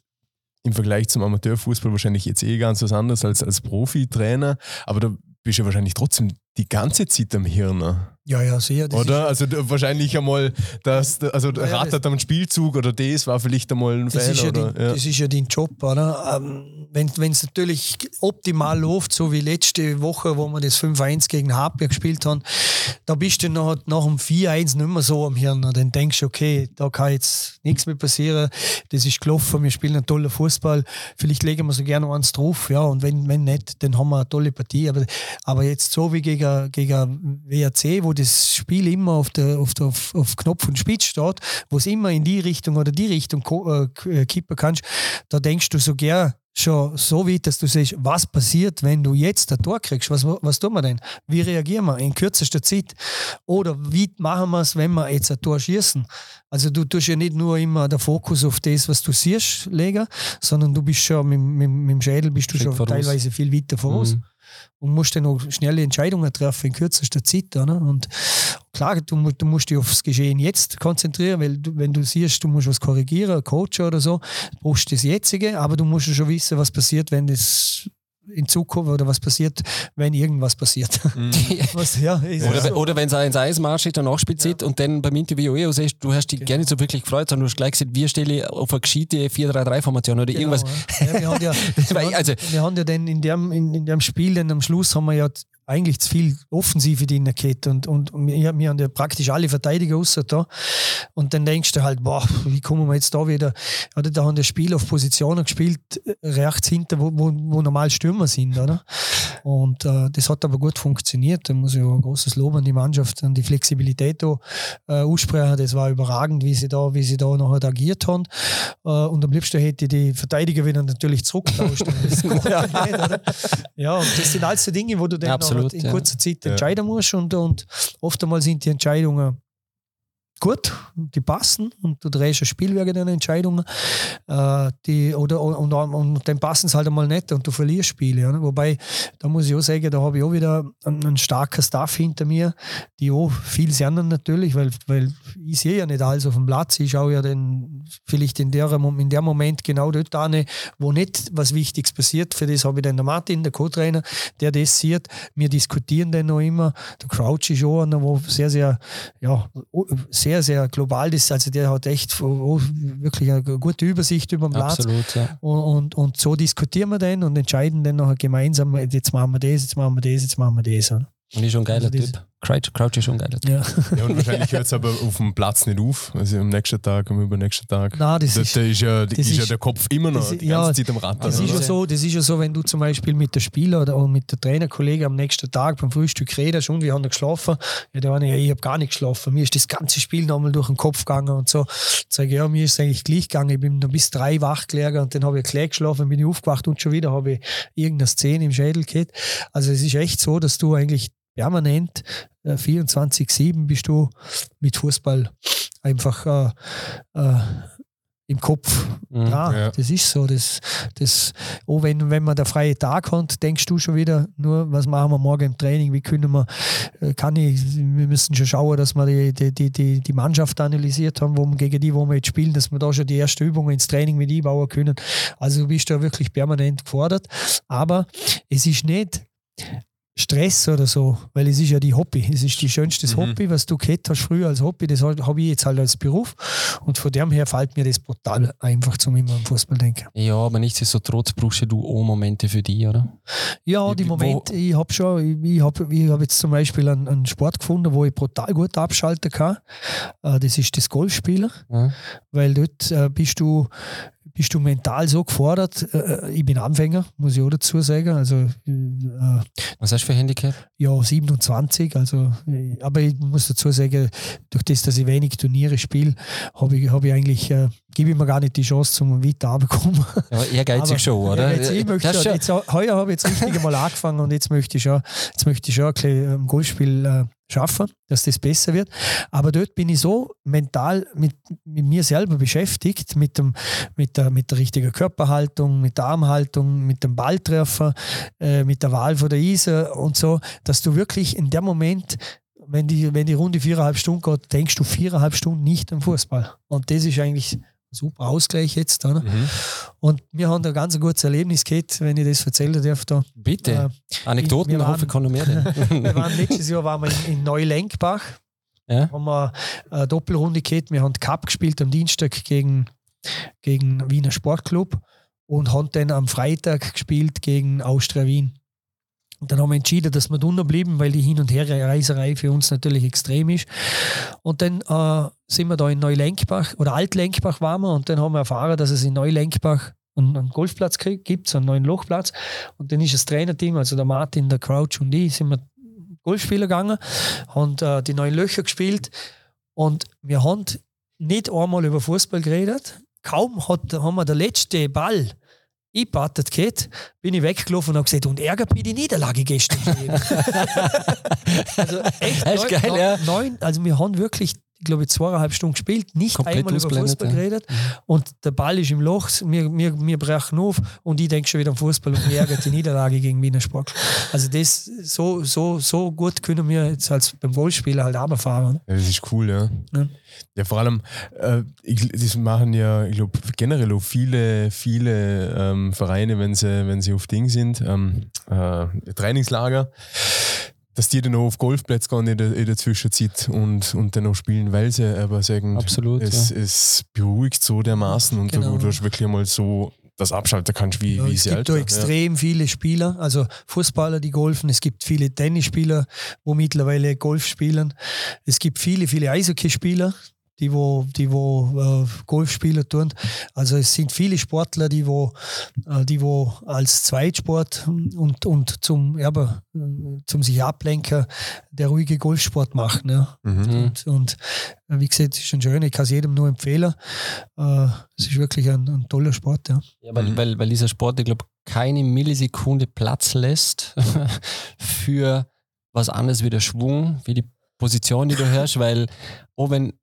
im Vergleich zum Amateurfußball wahrscheinlich jetzt eh ganz was anderes als als Profitrainer, aber da bist du ja wahrscheinlich trotzdem die ganze Zeit am Hirn. Ja, ja, sehr. Oder? Also wahrscheinlich einmal, das, also ja, rattert am Spielzug oder das war vielleicht einmal ein das Fehler. Ist ja, ja. Das ist ja dein Job, oder? Ähm, wenn es natürlich optimal läuft, so wie letzte Woche, wo wir das 5-1 gegen Hartberg gespielt haben, da bist du nach, nach dem 4-1 nicht mehr so am Hirn. Dann denkst du, okay, da kann jetzt nichts mehr passieren. Das ist gelaufen, wir spielen einen tollen Fußball. Vielleicht legen wir so gerne eins drauf, ja. Und wenn, wenn nicht, dann haben wir eine tolle Partie. Aber, aber jetzt so wie gegen, gegen WRC, wo das Spiel immer auf, der, auf, der, auf, auf Knopf und Spitz steht, wo es immer in die Richtung oder die Richtung äh, äh, kippen kannst, da denkst du so gern schon so weit, dass du siehst, was passiert, wenn du jetzt ein Tor kriegst. Was, was tun wir denn? Wie reagieren wir in kürzester Zeit? Oder wie machen wir es, wenn wir jetzt ein Tor schießen? Also du tust ja nicht nur immer den Fokus auf das, was du siehst, legen, sondern du bist schon mit, mit, mit dem Schädel bist du Schritt schon teilweise viel weiter voraus. Mhm und musst dann auch schnelle Entscheidungen treffen in kürzester Zeit. Oder? Und klar, du, du musst dich aufs Geschehen jetzt konzentrieren, weil du, wenn du siehst, du musst was korrigieren, coachen oder so, brauchst du das Jetzige, aber du musst schon wissen, was passiert, wenn das in Zukunft oder was passiert, wenn irgendwas passiert. Mhm. was, ja, oder, so. oder wenn es ins Eismarsch ist, danach spielt ja. und dann beim Interview eh siehst, du hast dich genau. gar nicht so wirklich gefreut, sondern du hast gleich gesagt, wir stellen auf eine gescheite 4-3-3-Formation oder genau, irgendwas. Ja. wir, haben ja, also, wir haben ja dann in dem, in, in dem Spiel, dann am Schluss haben wir ja eigentlich zu viel Offensive drin gehabt und, und, und wir, wir haben ja praktisch alle Verteidiger außer da. Und dann denkst du halt, boah, wie kommen wir jetzt da wieder? Oder da haben das Spiel auf Positionen gespielt, äh, rechts hinter, wo, wo, wo normal Stürmer sind, oder? Und äh, das hat aber gut funktioniert. Da muss ich auch ein großes Lob an die Mannschaft, an die Flexibilität da, äh, aussprechen. Das war überragend, wie sie da, wie sie da nachher agiert haben. Äh, und am liebsten hätte ich die Verteidiger wieder natürlich zurückgetauscht. ja. ja, und das sind alles so Dinge, wo du dann Absolut, in kurzer Zeit entscheiden musst und, und oftmals sind die Entscheidungen gut, die passen und du drehst ein Spiel wegen den Entscheidungen. Äh, die, oder, und, und, und dann passen es halt einmal nicht und du verlierst Spiele. Ja. Wobei, da muss ich auch sagen, da habe ich auch wieder einen, einen starken Staff hinter mir, die auch viel sehen natürlich, weil, weil ich sehe ja nicht alles auf dem Platz. Ich schaue ja dann vielleicht in der, in der Moment genau dort an, wo nicht was Wichtiges passiert. Für das habe ich dann den Martin, der Co-Trainer, der das sieht. Wir diskutieren dann noch immer. Der Crouch ist auch einer, der sehr, sehr, ja, sehr sehr, sehr global ist. Also der hat echt wirklich eine gute Übersicht über den Platz. Absolut, ja. und, und, und, so diskutieren wir dann und entscheiden dann nachher gemeinsam, jetzt machen wir das, jetzt machen wir das, jetzt machen wir das. Und ist schon ein geiler also Typ. Crouch, Crouch ist schon geil. Ja. ja, und wahrscheinlich hört es aber auf dem Platz nicht auf. Also am nächsten Tag, am übernächsten Tag. Nein, das, das, ist, ist, ja, das ist, ist ja der Kopf immer noch ist, die ganze ja, Zeit am Rad. Das ist, ja so, das ist ja so, wenn du zum Beispiel mit der Spieler oder mit der Trainerkollege am nächsten Tag beim Frühstück redest und wir haben geschlafen. Ja, der eine, ja, ich habe gar nicht geschlafen. Mir ist das ganze Spiel nochmal durch den Kopf gegangen und so. Sage ich, ja, mir ist es eigentlich gleich gegangen. Ich bin noch bis drei wach gelegen und dann habe ich gleich geschlafen, bin ich aufgewacht und schon wieder habe ich irgendeine Szene im Schädel gehabt. Also es ist echt so, dass du eigentlich permanent äh, 24-7 bist du mit Fußball einfach äh, äh, im Kopf. Mhm. Ja, Ja. das ist so. Das, das, oh, wenn, wenn man der freie Tag hat, denkst du schon wieder nur, was machen wir morgen im Training, wie können wir, äh, kann ich, wir müssen schon schauen, dass wir die, die, die, die, die Mannschaft analysiert haben, wo wir, gegen die, wo wir jetzt spielen, dass wir da schon die erste Übungen ins Training mit einbauen können. Also du bist da wirklich permanent gefordert. Aber es ist nicht Stress oder so, weil es ist ja die Hobby. Es ist die schönste Mhm. Hobby, was du gehabt hast früher als Hobby, das habe ich jetzt halt als Beruf. Und von dem her fällt mir das brutal einfach zum immer am Fußball denken. Ja, aber nichtsdestotrotz brauchst du auch Momente für dich, oder? Ja, die Momente, ich habe schon, ich, ich habe ich hab jetzt zum Beispiel einen, einen Sport gefunden, wo ich brutal gut abschalten kann. Äh, Das ist das Golfspielen, Ja. weil dort äh, bist du bist du mental so gefordert. Äh, Ich bin Anfänger, muss ich auch dazu sagen. Also äh, Was hast du für Handicap? ja, 27. Also, äh, aber ich muss dazu sagen, durch das, dass ich wenig Turniere spiele, habe ich, hab ich eigentlich, äh, gebe ich mir gar nicht die Chance zum weiter runterkommen. Ja, ehrgeizig Aber- schon, oder? Ja, jetzt, ich möchte Das schon, jetzt, heuer habe ich jetzt richtig einmal angefangen und jetzt möchte ich schon, jetzt möchte ich schon ein bisschen Golfspiel äh, schaffen, dass das besser wird. Aber dort bin ich so mental mit, mit mir selber beschäftigt, mit, dem, mit, der, mit der richtigen Körperhaltung, mit der Armhaltung, mit dem Balltreffer, äh, mit der Wahl von der Eise und so, dass du wirklich in dem Moment wenn die, wenn die Runde viereinhalb Stunden geht, denkst du viereinhalb Stunden nicht am Fußball. Und das ist eigentlich super Ausgleich jetzt. Oder? Mhm. Und wir haben da ein ganz gutes Erlebnis gehabt, wenn ich das erzählen darf. Da. Bitte. Äh, Anekdoten, wir waren- hoffe ich, kann noch mehr. wir waren letztes Jahr waren wir in, in Neulenkbach, ja? haben wir eine Doppelrunde gehabt. Wir haben Cup gespielt am Dienstag gegen, gegen Wiener Sportclub und haben dann am Freitag gespielt gegen Austria Wien. Und dann haben wir entschieden, dass wir drinnen bleiben, weil die Hin- und Herreiserei für uns natürlich extrem ist. Und dann äh, sind wir da in Neulenkbach oder Altlenkbach waren wir und dann haben wir erfahren, dass es in Neulenkbach einen, einen Golfplatz gibt, so einen neuen Lochplatz. Und dann ist das Trainerteam, also der Martin, der Crouch und ich, sind wir Golf spielen gegangen, haben äh, die neuen Löcher gespielt und wir haben nicht einmal über Fußball geredet. Kaum hat, haben wir der letzte Ball eingebattet gehabt, bin ich weggelaufen und habe gesagt, und ärgert mich die Niederlage gestern. also echt, neun, geil, neun, ja. neun, also wir haben wirklich, ich glaube, zweieinhalb Stunden gespielt, nicht Komplett einmal über Fußball ja. geredet. Und der Ball ist im Loch, wir, wir, wir brechen auf und ich denke schon wieder am Fußball und mir ärgert die Niederlage gegen Wiener Sport. Also das, so, so, so gut können wir jetzt als beim Golfspielen halt runterfahren. Ja, das ist cool, ja. Ja. Ja, vor allem, äh, ich, das machen ja, ich glaube, generell auch viele, viele ähm, Vereine, wenn sie, wenn sie auf Ding sind, ähm, äh, Trainingslager, dass die dann auch auf Golfplätze gehen in der, in der Zwischenzeit und, und dann auch spielen, weil sie aber sagen, Absolut, es, es beruhigt so dermaßen und Genau. du, du hast wirklich einmal so das abschalten kannst, wie, Ja, wie es sie gibt da extrem viele Spieler, also Fußballer, die golfen. Es gibt viele Tennisspieler, wo mittlerweile Golf spielen. Es gibt viele, viele Eishockeyspieler, die wo, die wo äh, Golf spielen tun. Also es sind viele Sportler, die wo, äh, die wo als Zweitsport und, und zum, ja, aber, äh, zum sich ablenken der ruhige Golfsport machen. Ja. Mhm. Und, und äh, wie gesagt, es ist schon schön, ich kann es jedem nur empfehlen. Äh, es ist wirklich ein, ein toller Sport. Ja. Ja, weil, Mhm. weil, weil dieser Sport, ich glaube, keine Millisekunde Platz lässt für was anderes wie der Schwung, wie die Position, die du hörst, weil auch wenn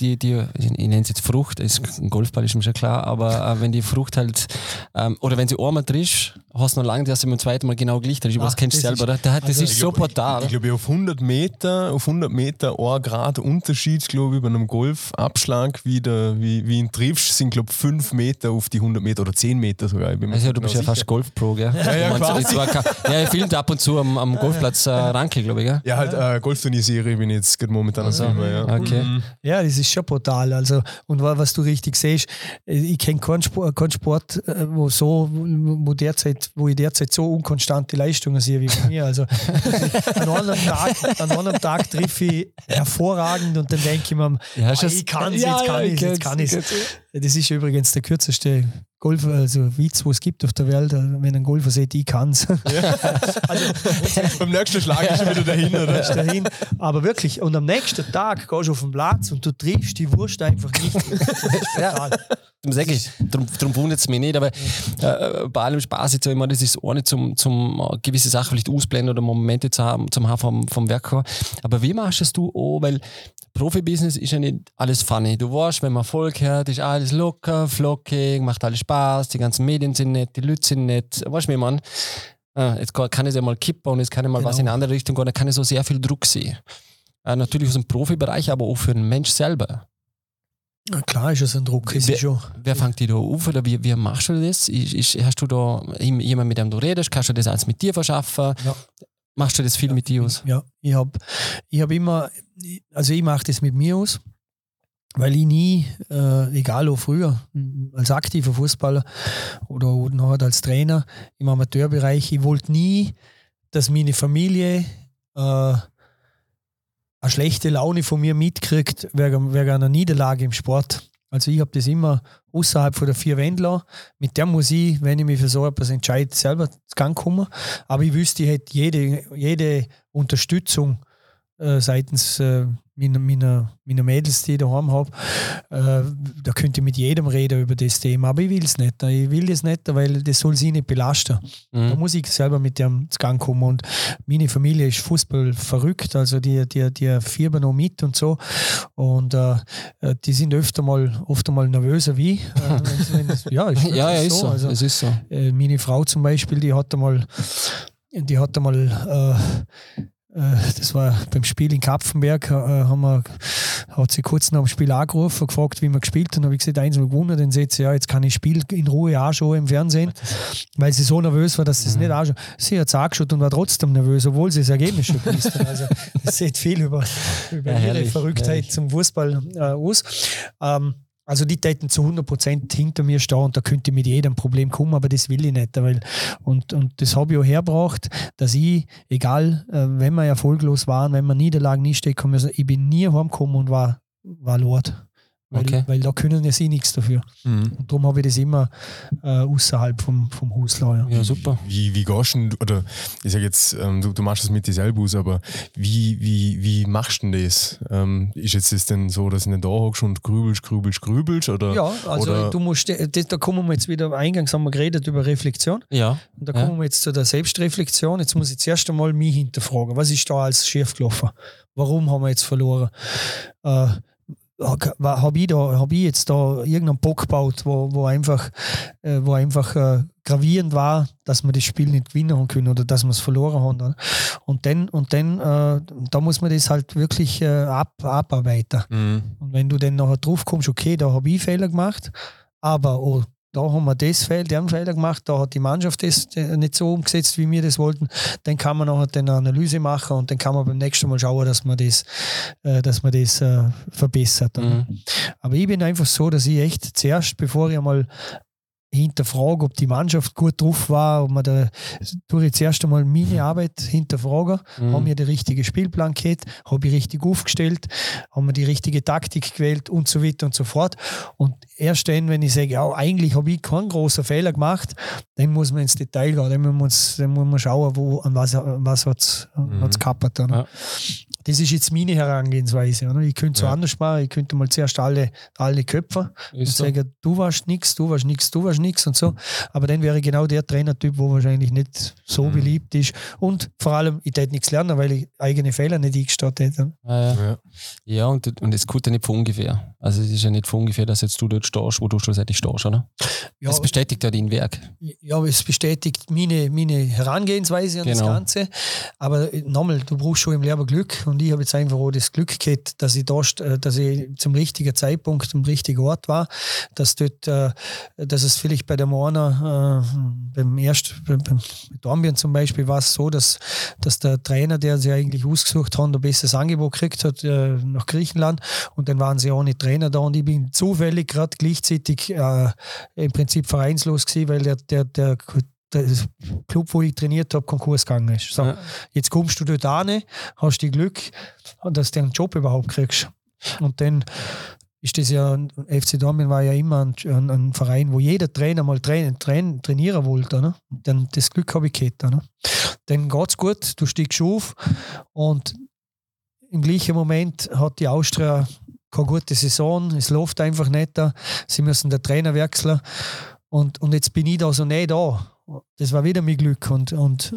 die, die ich nenne es jetzt Frucht, ist, ein Golfball ist mir schon klar, aber äh, wenn die Frucht halt, ähm, oder wenn sie einmal triffst, hast du noch lange, dass sie beim zweiten Mal genau gleich triffst, aber das kennst du selber, oder? Da- Das also ist Ich so glaub, brutal. Ich, ich glaube, auf 100 Meter, auf 100 Meter, ein Grad Unterschied, glaube ich, bei einem Golfabschlag, wie, der, wie, wie ihn triffst, sind, glaube ich, 5 Meter auf die 100 Meter oder 10 Meter sogar. Ich Also, nicht du bist genau ja fast. Golf-Pro, gell? Ja, ja, meinst, war ja, er filmt ab und zu am, am Golfplatz äh, Ranke, glaube ich, gell? Ja, halt äh, Golfturnierserie bin ich jetzt gerade momentan am Also, Filmen, ja. okay. Mhm. Ja, das ist schon brutal. Also, und wa- was du richtig siehst, äh, ich kenne keinen Sport, keinen Sport äh, wo, so, wo, derzeit, wo ich derzeit so unkonstante Leistungen sehe wie bei mir. Also, an einem Tag, an einem Tag treffe ich hervorragend und dann denke ich mir, Ja, ah, ich kann es, Ja, jetzt kann ja, ich ich jetzt kann ich ich Das ist übrigens der kürzeste Golf, also Witz, wo es gibt auf der Welt, äh, wenn ein Golfer sagt, ich kann es. also, Beim nächsten Schlag ist schon wieder dahin, oder? gehst dahin. Aber wirklich, und am nächsten Tag gehst du auf den Platz und du triffst die Wurst einfach nicht. Das ist darum sage ich, darum, darum wundert es mich nicht, aber äh, bei allem Spaß jetzt immer, das ist auch nicht zum, zum äh, gewisse Sachen vielleicht ausblenden oder Momente zu haben, zum haben vom, vom Werk. Aber wie machst das du auch, weil Profibusiness ist ja nicht alles funny. Du weißt, wenn man Erfolg hat, ist alles locker, flockig, macht alles Spaß, die ganzen Medien sind nett, die Leute sind nett. Weißt du, wie man? Äh, jetzt kann ich ja mal kippen und jetzt kann ich mal genau. was in eine andere Richtung gehen, da kann ich so sehr viel Druck sehen. Äh, natürlich aus dem Profibereich, aber auch für den Mensch selber. Na klar ist es ein Druck, ist wer, schon. Wer fängt dich da auf oder wie, wie machst du das? Ist, ist, hast du da jemanden, mit dem du redest? Kannst du das alles mit dir verschaffen? Ja. Machst du das viel ja, mit dir aus? Ja, ich habe ich hab immer, also ich mache das mit mir aus, weil ich nie, äh, egal wo früher, als aktiver Fußballer oder, nachher als Trainer im Amateurbereich, ich wollte nie, dass meine Familie äh, eine schlechte Laune von mir mitkriegt wegen, wegen einer Niederlage im Sport. Also ich habe das immer außerhalb von der vier Wände Mit der muss ich, wenn ich mich für so etwas entscheide, selber zu Gang kommen. Aber ich wüsste, ich hätte jede, jede Unterstützung äh, seitens äh, meiner, meiner, meiner Mädels, die ich daheim habe, äh, da könnte ich mit jedem reden über das Thema. Aber ich will es nicht. Ich will das nicht, weil das soll sie nicht belasten. Mhm. Da muss ich selber mit dem zu Gang kommen. Und meine Familie ist Fußball verrückt, also die, die, die fiebern noch mit und so. Und äh, die sind öfter mal, oft mal nervöser wie. Äh, ja, ist ja, ist so. Also, es ist so. Äh, meine Frau zum Beispiel, die hat einmal die hat einmal äh, das war beim Spiel in Kapfenberg, äh, haben wir, hat sie kurz nach dem Spiel angerufen, gefragt, wie wir gespielt haben. Dann habe ich gesagt, eins gewonnen. Dann sagt sie, ja, jetzt kann ich Spiel in Ruhe anschauen im Fernsehen, weil sie so nervös war, dass sie es nicht anschaut. Sie hat es angeschaut und war trotzdem nervös, obwohl sie das Ergebnis schon gewusst hat. Also, das sieht viel über, über ja, ihre Verrücktheit herrlich. zum Fußball äh, aus. Ähm, also die täten zu 100% hinter mir stehen und da könnte ich mit jedem Problem kommen, aber das will ich nicht. Weil, und, und das habe ich auch hergebracht, dass ich, egal, äh, wenn wir erfolglos waren, wenn wir Niederlagen nicht stecken, ich bin nie heimgekommen und war, war Lord. Weil, okay. weil da können ja sie nichts dafür. Mhm. Und darum habe ich das immer äh, außerhalb vom, vom Haus Ja. ja, super. Wie, wie gehst du, oder ich sage jetzt, ähm, du, du machst das mit dir selber aus, aber wie, wie, wie machst du denn das? Ähm, ist jetzt das denn so, dass du nicht da hockst und grübelst, grübelst, grübelst? Oder, ja, also oder? du musst, das, da kommen wir jetzt wieder, eingangs haben wir geredet über Reflexion. Ja. Und da kommen ja. wir jetzt zu der Selbstreflexion. Jetzt muss ich zuerst einmal mich hinterfragen. Was ist da als schief gelaufen? Warum haben wir jetzt verloren? Äh, habe ich, da, ich jetzt da irgendeinen Bock gebaut, wo, wo einfach, äh, wo einfach äh, gravierend war, dass wir das Spiel nicht gewinnen können oder dass wir es verloren haben. Oder? Und dann, und dann äh, da muss man das halt wirklich äh, ab, abarbeiten. Mhm. Und wenn du dann nachher drauf kommst, okay, da habe ich Fehler gemacht, aber oh, da haben wir das Fehler, den Fehler gemacht, da hat die Mannschaft das äh, nicht so umgesetzt, wie wir das wollten. Dann kann man nachher eine Analyse machen und dann kann man beim nächsten Mal schauen, dass man das, äh, dass man das äh, verbessert. Mhm. Aber ich bin einfach so, dass ich echt zuerst, bevor ich einmal hinterfrage, ob die Mannschaft gut drauf war, ob man da tue ich zuerst einmal meine Arbeit hinterfragen, mhm. haben wir den richtigen Spielplan gehabt, habe ich richtig aufgestellt, haben wir die richtige Taktik gewählt und so weiter und so fort. Und erst dann, wenn ich sage, ja, eigentlich habe ich keinen großen Fehler gemacht, dann muss man ins Detail gehen, dann muss man, dann muss man schauen, wo, an was, an was hat es mhm. kappert. Ja. Das ist jetzt meine Herangehensweise. Oder? Ich könnte so ja. anders machen, ich könnte mal zuerst alle, alle Köpfe und so. sagen, du warst nichts, du warst nichts, du warst nichts und so. Aber dann wäre ich genau der Trainertyp, wo wahrscheinlich nicht so mhm. beliebt ist. Und vor allem, ich hätte nichts lernen, weil ich eigene Fehler nicht eingestattet hätte. Ja, ja. ja und, und es kommt ja nicht von ungefähr. Also es ist ja nicht von ungefähr, dass jetzt du dort stehst, wo du schlussendlich stehst, oder? Ja, es bestätigt ja dein Werk. Ja, es bestätigt meine, meine Herangehensweise an genau. das Ganze. Aber äh, nochmal, du brauchst schon im Leben Glück und ich habe jetzt einfach auch das Glück gehabt, dass ich, da, äh, dass ich zum richtigen Zeitpunkt am richtigen Ort war, dass, dort, äh, dass es vielleicht bei der Moana, beim ersten, beim Dornbirn zum Beispiel, war es so, dass, dass der Trainer, der sie eigentlich ausgesucht hat, ein besseres Angebot gekriegt hat nach Griechenland und dann waren sie auch nicht Trainer da und ich bin zufällig gerade gleichzeitig äh, im Prinzip vereinslos gewesen, weil der, der, der, der Club, wo ich trainiert habe, Konkurs gegangen ist. So, ja. Jetzt kommst du dort an, hast die Glück, dass du einen Job überhaupt kriegst. Und dann ist das ja, FC Dortmund war ja immer ein, ein, ein, Verein, wo jeder Trainer mal train, train, trainieren wollte. Ne? Dann das Glück habe ich gehabt. Ne? Dann geht es gut, du steigst auf und im gleichen Moment hat die Austria keine gute Saison, es läuft einfach nicht da. Sie müssen den Trainer wechseln. Und, und jetzt bin ich da so nicht da. Das war wieder mein Glück. Und, und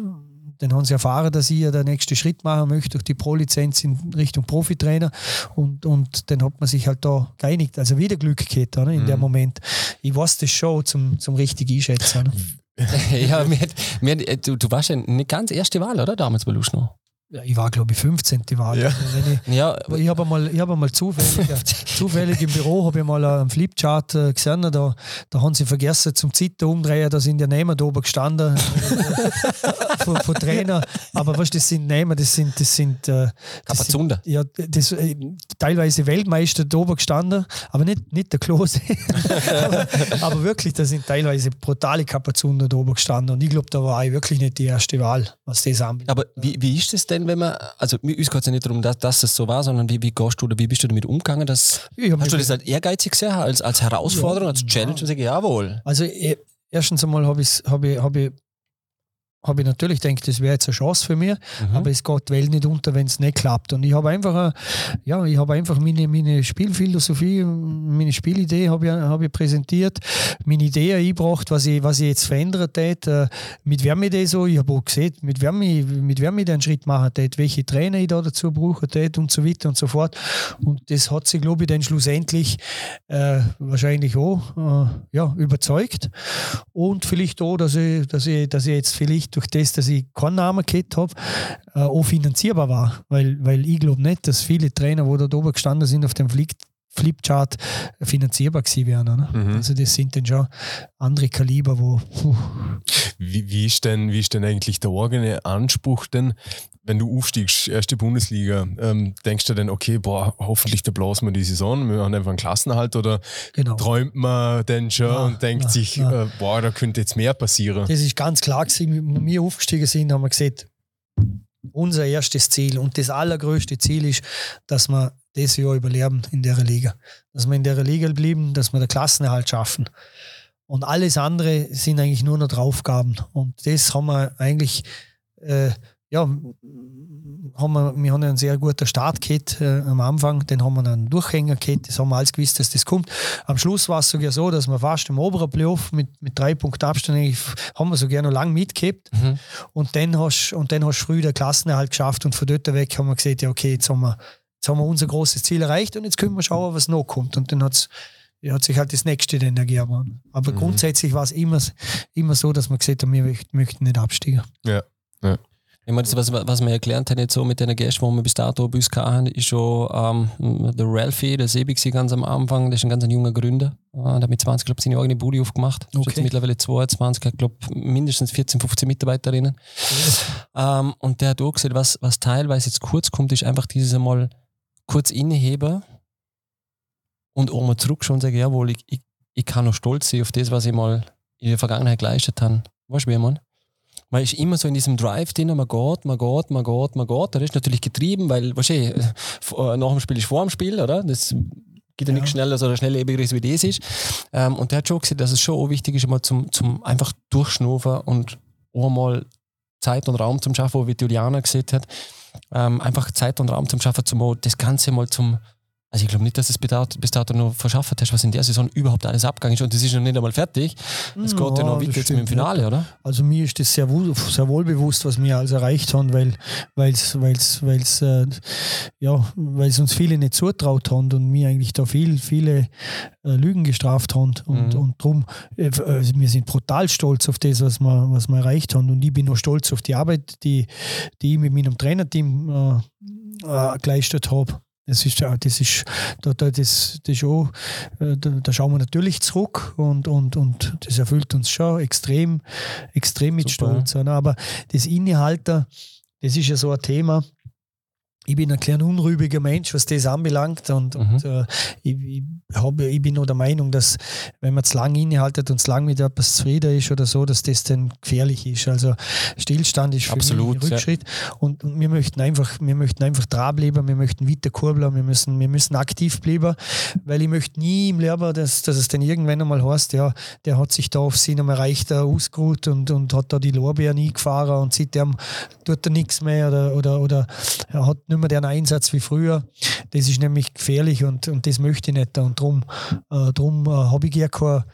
dann haben sie erfahren, dass ich ja den nächsten Schritt machen möchte durch die Pro-Lizenz in Richtung Profitrainer. Und, und dann hat man sich halt da geeinigt. Also wieder Glück gehabt ne, in mhm. dem Moment. Ich weiß das schon zum, zum richtig einschätzen. Ja, mir, mir, du, du warst ja nicht ganz erste Wahl, oder? Damals bei Luschno. Ja, ich war, glaube ich, 15. Wahl. Ja. Also ich, ja. ich habe mal, hab mal zufällig, zufällig im Büro habe ich mal einen Flipchart äh, gesehen. Da, da haben sie vergessen zum Zitten umdrehen, da sind ja Nehmer da oben gestanden von, von Trainer. Aber was das sind Nehmer, das sind, das sind, äh, das sind ja, das, äh, teilweise Weltmeister da oben gestanden, aber nicht, nicht der Klose. aber, aber, wirklich, da sind teilweise brutale Kapazunder da oben gestanden. Und ich glaube, da war ich wirklich nicht die erste Wahl, was das anbelangt. Aber wie, wie ist das denn? Denn, wenn man, also uns geht es ja nicht darum, dass, dass das so war, sondern wie, wie gehst du oder wie bist du damit umgegangen? Dass, hast du das als ehrgeizig gesehen, als, als Herausforderung, ja, als Challenge ja. und sagst, jawohl? Also e, erstens einmal habe ich, hab ich, hab ich habe ich natürlich gedacht, das wäre jetzt eine Chance für mich, mhm. aber es geht die Welt nicht unter, wenn es nicht klappt. Und ich habe einfach, ja, ich habe einfach meine, meine Spielphilosophie, meine Spielidee habe ich, hab ich präsentiert, meine Idee eingebracht, was ich, was ich jetzt verändert hätte, mit wem ich das so, ich habe auch gesehen, mit wem ich, mit wem ich den Schritt machen hätte, welche Trainer ich da dazu brauchen hätte und so weiter und so fort. Und das hat sich, glaube ich, dann schlussendlich äh, wahrscheinlich auch äh, ja, überzeugt. Und vielleicht auch, dass ich, dass ich, dass ich jetzt vielleicht durch das, dass ich keinen Namen gehabt habe, äh, auch finanzierbar war. Weil, weil ich glaube nicht, dass viele Trainer, die da oben gestanden sind auf dem Flick, Flipchart finanzierbar gewesen wären. Mhm. Also das sind dann schon andere Kaliber, wo. Wie, wie, ist denn, wie ist denn eigentlich der eigene Anspruch denn, wenn du aufstiegst, erste Bundesliga, ähm, denkst du dann, okay, boah, hoffentlich da blasen wir die Saison, wir haben einfach einen Klassenhalt oder genau. träumt man denn schon ja, und denkt ja, sich, ja. Äh, boah, da könnte jetzt mehr passieren? Das ist ganz klar gewesen, wie wir aufgestiegen sind, haben wir gesagt, unser erstes Ziel und das allergrößte Ziel ist, dass wir das Jahr überleben in der Liga. Dass wir in der Liga bleiben, dass wir den Klassenerhalt schaffen. Und alles andere sind eigentlich nur noch Aufgaben. Und das haben wir eigentlich, äh, ja, haben wir, wir haben einen sehr guten Start gehabt äh, am Anfang, den haben wir einen Durchhänger gehabt, das haben wir alles gewusst, dass das kommt. Am Schluss war es sogar so, dass wir fast im oberen Playoff mit, mit drei Punkten Abstand haben wir sogar noch lange mitgehabt. Mhm. Und dann hast und dann hast du früh den Klassenerhalt geschafft und von dort weg haben wir gesagt, ja okay, jetzt haben wir jetzt haben wir unser großes Ziel erreicht und jetzt können wir schauen, was noch kommt. Und dann hat's, hat sich halt das nächste dann ergeben. Aber mhm. grundsätzlich war es immer, immer so, dass man gesagt hat, wir möchten nicht absteigen. Ja, ja. Ich meine, das, was, was wir erklärt haben, jetzt so mit den Gästen, die wir bis dato bei uns hatten, ist schon ähm, der Ralphie, der Sebi ganz am Anfang, der ist ein ganz ein junger Gründer. Äh, der hat mit 20, glaube ich, seine eigene Bude aufgemacht. Okay. Ist jetzt mittlerweile 22, ich glaube mindestens 14, 15 Mitarbeiterinnen. Ja. Ähm, und der hat auch gesagt, was, was teilweise jetzt kurz kommt, ist einfach dieses einmal kurz inneheben und auch mal zurückschauen und sagen, jawohl, ich, ich, ich kann noch stolz sein auf das, was ich mal in der Vergangenheit geleistet habe. Weißt du, wie man? Man ist immer so in diesem Drive drin, man geht, man geht, man geht, man geht. Der ist natürlich getrieben, weil, weißt du, äh, nach dem Spiel ist vor dem Spiel, oder? Das geht ja, ja. nicht schneller, so schnelllebiger wie das ist. Ähm, und der hat schon gesagt, dass es schon auch wichtig ist, mal zum, zum einfach durchschnaufen und auch mal Zeit und Raum zum Schaffen, wie Juliana gesagt hat ähm, einfach Zeit und Raum zum Schaffen, zum das Ganze mal zum also ich glaube nicht, dass es bis dato, noch verschafft hast, was in der Saison überhaupt alles abgegangen ist und das ist noch nicht einmal fertig. Es geht ja, noch weiter jetzt mit dem Finale, oder? Also mir ist das sehr wohl, sehr wohl bewusst, was wir alles erreicht haben, weil es weil's, weil's, äh, ja, weil's uns viele nicht zutraut haben und wir eigentlich da viel, viele äh, Lügen gestraft haben und, mhm. und darum, äh, äh, wir sind brutal stolz auf das, was wir, was wir erreicht haben und ich bin noch stolz auf die Arbeit, die, die ich mit meinem Trainerteam äh, äh, geleistet habe. Das ist, das ist, da, das, das ist auch, äh, da, da, schauen wir natürlich zurück und, und, und das erfüllt uns schon extrem, extrem mit Super. Stolz. Aber das Innehalter, das ist ja so ein Thema, ich bin ein kleiner unrübiger Mensch, was das anbelangt. Und, mhm. und äh, ich, ich, hab, ich bin nur der Meinung, dass wenn man zu lange innehaltet und zu lange mit etwas zufrieden ist oder so, dass das dann gefährlich ist. Also Stillstand ist für Absolut, mich ein Rückschritt. Ja. Und, wir möchten einfach, wir möchten einfach dranbleiben, wir möchten weiter kurbeln, wir müssen, wir müssen aktiv bleiben, weil ich möchte nie im Leben, dass, dass es dann irgendwann einmal heißt, ja, der hat sich da auf seinem Erreicht ausgeruht und, und hat da die Lorbeeren eingefahren und seitdem tut er nichts mehr oder, oder, oder er hat nicht nicht mehr den Einsatz wie früher. das ist nämlich gefährlich und, und das möchte ich nicht. Und darum äh, drum, äh, habe ich gar keinen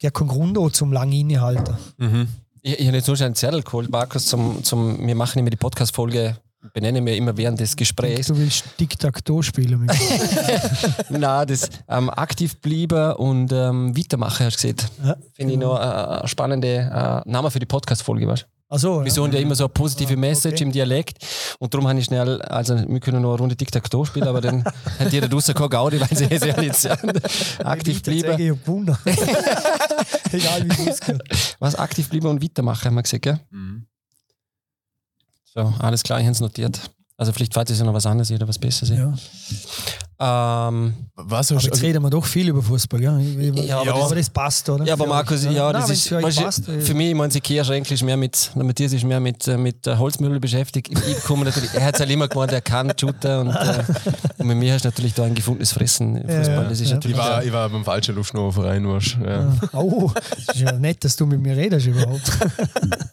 gar kein Grund auch zum langen Innehalten. Mhm. Ich, ich habe jetzt nur schon einen Zettel geholt, Markus, zum, zum, wir machen immer die Podcast-Folge benennen wir immer während des Gesprächs. Du willst Tic-Tac-Toe spielen mit Nein, das ähm, aktiv bleiben und ähm, weitermachen, hast du gesehen. Ja, Finde ich noch äh, ein spannender äh, Name für die Podcast-Folge, weißt so, Wir suchen ja immer so eine positive Message okay. im Dialekt und darum habe ich schnell, also wir können noch eine Runde Tic-Tac-Toe spielen, aber dann hat jeder draußen keine Gaudi, weil sie sehr jetzt aktiv bleiben. Ich Egal wie es geht. Was, aktiv bleiben und weitermachen, haben wir gesagt, gell? Mhm. So, alles klar, ich habe es notiert. Also vielleicht falls es ja noch was anderes oder was Besseres. Ja. Ähm, was aber jetzt reden wir doch viel über Fußball, ja. ja, aber, ja, das, aber das passt, oder? Ja, aber Markus, ja, ja das Nein, ist, für, passt, für mich, ich meine, sie Kirsch eigentlich mehr mit, der Matthias ist mehr mit, äh, mit Holzmüll beschäftigt. Ich komme natürlich, er hat es halt immer gemeint, er kann shooten und, äh, und mit mir hast du natürlich da ein gefundenes Fressen. Fußball, das ist natürlich ich, war, ich war beim falschen Luftschnurverein, warst ja. Oh, das ist ja nett, dass du mit mir redest überhaupt.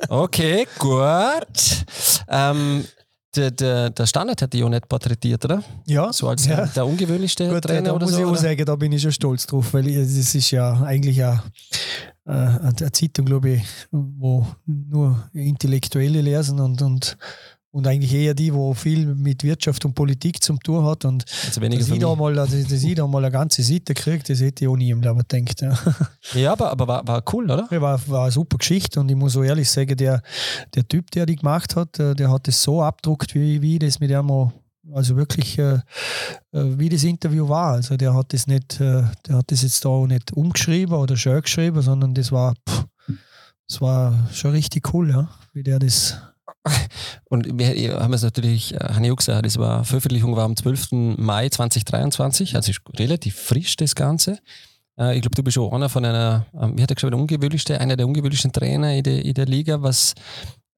okay, gut. Ähm, der, der, der Standard hat dich ja nicht porträtiert, oder? Ja. So als ja. der ungewöhnlichste Gut, Trainer da oder muss so. Ich auch sagen, da bin ich schon stolz drauf, weil es ist ja eigentlich eine, äh, eine Zeitung, glaube ich, wo nur Intellektuelle lesen und, und und eigentlich eher die, wo viel mit Wirtschaft und Politik zum tun hat. Und also dass, ich da mal, dass, dass ich da mal eine ganze Seite kriege, das hätte ich auch nie im Leben gedacht. Ja, ja aber, aber war, war cool, oder? Ja, war, war eine super Geschichte und ich muss so ehrlich sagen, der, der Typ, der die gemacht hat, äh, der hat es so abdruckt, wie, wie das mit ihm auch also wirklich, äh, äh, wie das Interview war. Also der hat das nicht, äh, der hat das jetzt da auch nicht umgeschrieben oder schön geschrieben, sondern das war, pff, das war schon richtig cool, ja, wie der das und wir haben es natürlich, äh, auch gesagt, das war, Veröffentlichung war am 12. Mai 2023, also ist relativ frisch das Ganze. Äh, ich glaube, du bist auch einer von einer, ähm, wie hat er gesagt, ungewöhnlichste, einer der ungewöhnlichsten Trainer in der, in der Liga, was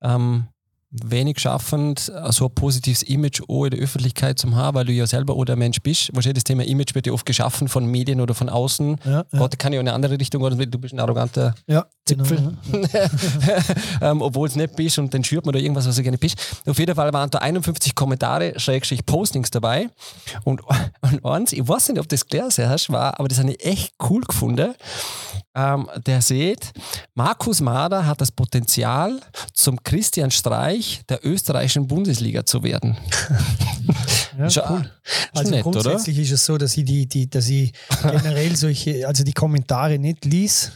ähm, wenig schaffend, so ein positives Image auch in der Öffentlichkeit zu haben, weil du ja selber auch der Mensch bist. Wahrscheinlich das Thema Image wird ja oft geschaffen von Medien oder von außen. Ja, ja. Gott kann ja in eine andere Richtung gehen, du bist ein arroganter ja, Zipfel. Genau, ja. ähm, Obwohl es nicht bist und dann schürt man da irgendwas, was du gerne bist. Auf jeden Fall waren da 51 Kommentare, Schrägstrich Postings dabei. Und, und eins, ich weiß nicht, ob das gelesen hast, war, aber das habe ich echt cool gefunden ähm, der sieht, Markus Mader hat das Potenzial, zum Christian Streich der österreichischen Bundesliga zu werden. Ja, cool. Also nett, grundsätzlich oder? ist es so, dass ich die, die, dass ich generell solche, also die Kommentare nicht lies,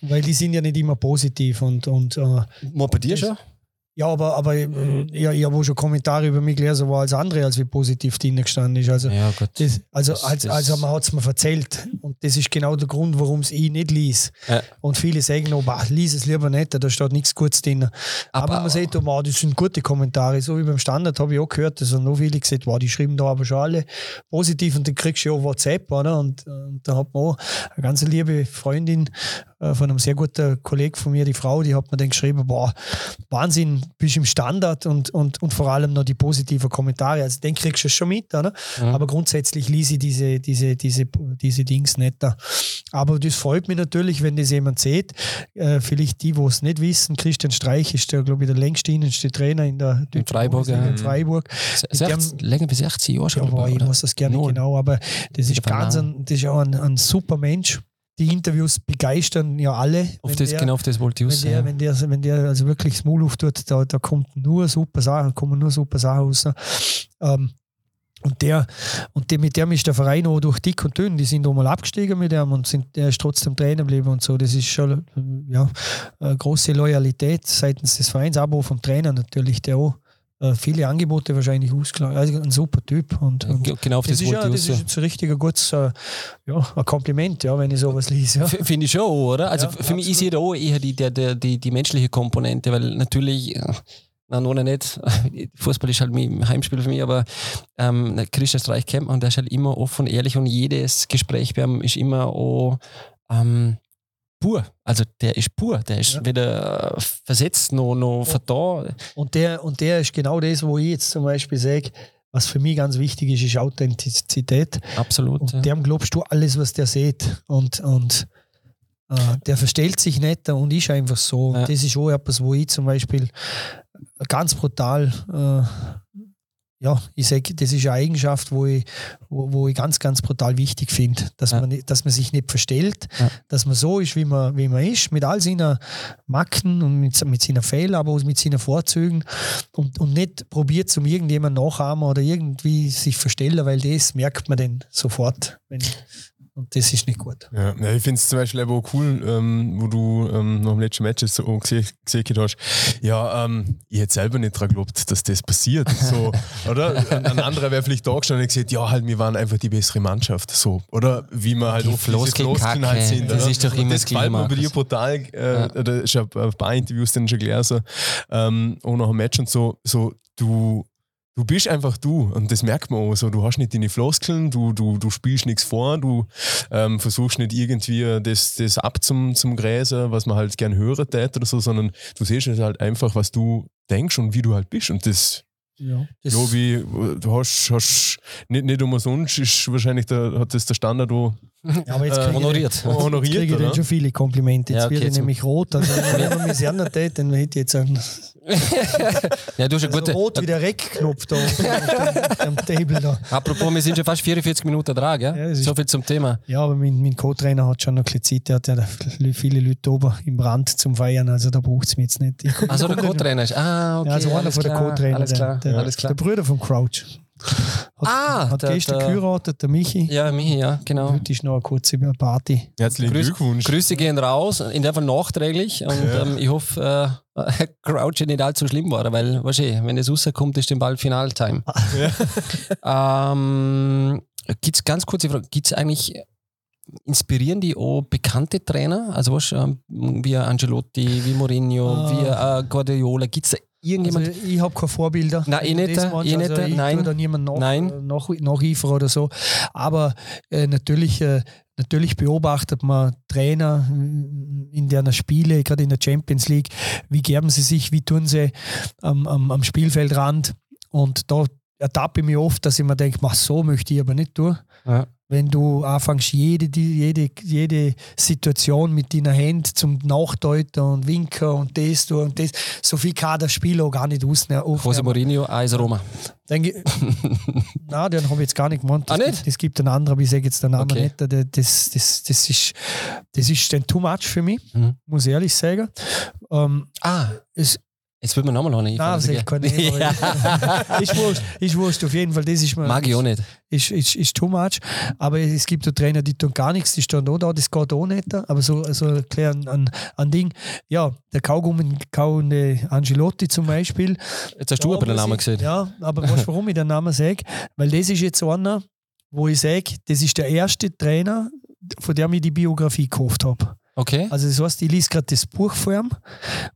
weil die sind ja nicht immer positiv und, und äh, bei dir schon? Ja, aber, aber äh, ja, ich habe auch schon Kommentare über mich gelesen, wo als andere als wie positiv drin gestanden ist. Also, ja, das, also, das, als, also man hat es mir erzählt. Und das ist genau der Grund, warum es ich nicht lies. Ja. Und viele sagen noch, bah, lies es lieber nicht, da steht nichts Gutes drin. Aber, aber man sieht, oh, das sind gute Kommentare. So wie beim Standard habe ich auch gehört, dass noch viele gesagt wow, die schreiben da aber schon alle positiv und dann kriegst du ja auch WhatsApp. Oder? Und, und da hat man auch eine ganz liebe Freundin äh, von einem sehr guten Kollegen von mir, die Frau, die hat mir dann geschrieben, boah, Wahnsinn, bist im Standard und, und, und vor allem noch die positiven Kommentare. Also den kriegst du schon mit, oder? Mhm. aber grundsätzlich lese ich diese, diese, diese, diese Dings nicht da. Aber das freut mich natürlich, wenn das jemand sieht. Äh, vielleicht die, wo es nicht wissen, Christian Streich ist der, glaube ich, der längste innenste Trainer in der in Freiburg. Ja. In Freiburg. 16, länger bis 60 Jahre schon. Ja, aber ich weiß das gerne nicht genau, aber das ist ganz ein, das ist auch ein, ein super Mensch die Interviews begeistern ja alle. Auf das, der, genau auf das wollte ich wenn der, wenn der, wenn der also wirklich das Maul auftut, da, da kommt nur super Sachen, kommen nur super Sachen raus. Ähm, und der, und der, mit dem ist der Verein auch durch dick und dünn. Die sind auch mal abgestiegen mit dem und sind, er ist trotzdem Trainer geblieben und so. Das ist schon ja, eine große Loyalität seitens des Vereins, aber auch vom Trainer natürlich, der auch äh, viele Angebote wahrscheinlich ausgelangt. Also ein super Typ. Und, und genau auf das, das, ist ja, das ist ein richtig gutes äh, ja, ein Kompliment, ja, wenn ich sowas lese. Ja. Finde ich schon, oder? Also ja, für absolut. mich ist ja auch eher die, die, die, die menschliche Komponente, weil natürlich. Nein, noch nicht. Fußball ist halt mein Heimspiel für mich, aber ähm, Christian Streich kennt man und der ist halt immer offen, ehrlich und jedes Gespräch bei ihm ist immer auch ähm, pur. Also der ist pur, der ist ja. weder versetzt noch, noch vertan. Und der, und der ist genau das, wo ich jetzt zum Beispiel sage, was für mich ganz wichtig ist, ist Authentizität. Absolut. Und ja. dem glaubst du alles, was der sieht. Und, und äh, der verstellt sich nicht und ist einfach so. Ja. Das ist auch etwas, wo ich zum Beispiel ganz brutal äh, ja, ich sage, das ist eine Eigenschaft, wo ich, wo, wo ich ganz, ganz brutal wichtig finde, dass, Ja. man, dass man sich nicht verstellt, Ja. dass man so ist, wie man, wie man ist, mit all seinen Macken und mit, mit seinen Fehlern, aber auch mit seinen Vorzügen und, und nicht probiert, um irgendjemanden nachahmen oder irgendwie sich verstellen, weil das merkt man dann sofort. Wenn, und das ist nicht gut. Ja, ich finde es zum Beispiel eben auch cool, ähm, wo du ähm, nach dem letzten Match so gesehen, gesehen hast. Ja, ähm, ich hätte selber nicht daran geglaubt, dass das passiert. So, oder? Ein, anderer wäre vielleicht da gestanden und gesagt, ja, halt, wir waren einfach die bessere Mannschaft. So, oder? Wie man halt Die oft halt sind. das oder? ist doch immer das das Gleiche, bei dir brutal. Äh, Ja. oder ich habe ein paar Interviews dann schon gelesen, ähm, auch nach dem Match und so, so du, du bist einfach du und das merkt man auch so. Du hast nicht deine Floskeln, du, du, du spielst nichts vor, du ähm, versuchst nicht irgendwie das, das ab zum, zum Gräser, was man halt gern hören tät oder so, sondern du siehst halt einfach, was du denkst und wie du halt bist und das Ja, das, ja, wie, du hast, hast nicht, nicht umsonst ist wahrscheinlich der, hat das der Standard auch ja, aber jetzt äh, kriege ich, Honoriert. jetzt honoriert, kriege ich dann schon viele Komplimente. Jetzt Ja, okay, werde ich nämlich rot. Also, wenn man mich sehr nicht tät, dann hätte ich jetzt einen Ja, du hast also gute. rot wie der Rec-Knopf da dem Table da. Apropos, wir sind schon fast 44 Minuten dran, gell? Ja, so viel zum Thema. Ja, aber mein, mein Co-Trainer hat schon noch ein Zeit. Der hat ja viele Leute oben im Brand zum Feiern, also da braucht es mich jetzt nicht. Also der Co-Trainer ist. Ah, okay. Ja, also einer von der klar, Co-Trainer, Alles der, klar, der, alles klar. der Bruder vom Crouch. Hat, Ah, hat der- gestern der- geheiratet, der Michi. Ja, Michi, ja, genau. Heute ist noch eine kurze Party. Herzlichen Grüß- Glückwunsch. Grüße gehen raus, in dem Fall nachträglich. Und Ja. ähm, ich hoffe, äh, Crouch nicht allzu schlimm war, weil, weißt du, wenn es rauskommt, ist den Ball Finaltime. ähm, gibt es ganz kurze Frage, gibt es eigentlich, inspirieren die auch bekannte Trainer? Also was, ähm, wie Angelotti, wie Mourinho, Ah. wie äh, Guardiola, gibt es da Also irgendjemand? ich habe keine Vorbilder. Nein, ich du nicht, ich also nicht, ich nein. da niemand nach, Nein. nach, nacheifern oder so. Aber äh, natürlich, äh, natürlich beobachtet man Trainer in deren Spiele, gerade in der Champions League, wie geben sie sich, wie tun sie am, am, am Spielfeldrand. Und da ertappe ich mich oft, dass ich mir denke, mach so möchte ich aber nicht tun. Ja. Wenn du anfängst, jede, jede, jede Situation mit deiner Hand zum Nachdeuten und Winken und das tun und das, so viel kann der Spieler auch gar nicht ausnehmen. Jose Mourinho, AS Roma. Ich, Nein, den habe ich jetzt gar nicht gemeint. Das, Ah, nicht? Gibt, das gibt einen anderen, aber ich sage jetzt den Namen Okay. nicht. Das, das, das, ist, das ist dann too much für mich, Mhm. muss ich ehrlich sagen. Ähm, Ah, es, jetzt wird mir nochmal noch eine nein, ich kann nicht, Ja. ist wurscht, ist wurscht, auf jeden Fall. Das ist mir, Mag ich auch nicht. ist, ist, ist too much. Aber es gibt auch Trainer, die tun gar nichts, die stehen auch da, das geht auch nicht. Aber so, so erklären an, an Ding. Ja, der Kaugummi kauende Angelotti zum Beispiel. Jetzt hast du aber den Namen ich- gesehen. Ja, aber weißt du, warum ich den Namen sage? Weil das ist jetzt einer, wo ich sage, das ist der erste Trainer, von dem ich die Biografie gekauft habe. Okay. Also das heißt, ich lese gerade das Buch vor ihm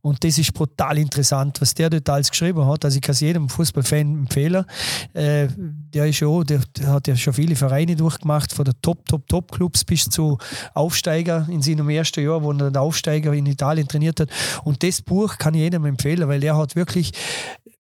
und das ist brutal interessant, was der dort alles geschrieben hat. Also ich kann es jedem Fußballfan empfehlen. Äh, der ist schon, der, der hat ja schon viele Vereine durchgemacht, von der Top, Top, Top Clubs bis zu Aufsteiger in seinem ersten Jahr, wo er den Aufsteiger in Italien trainiert hat. Und das Buch kann ich jedem empfehlen, weil der hat wirklich,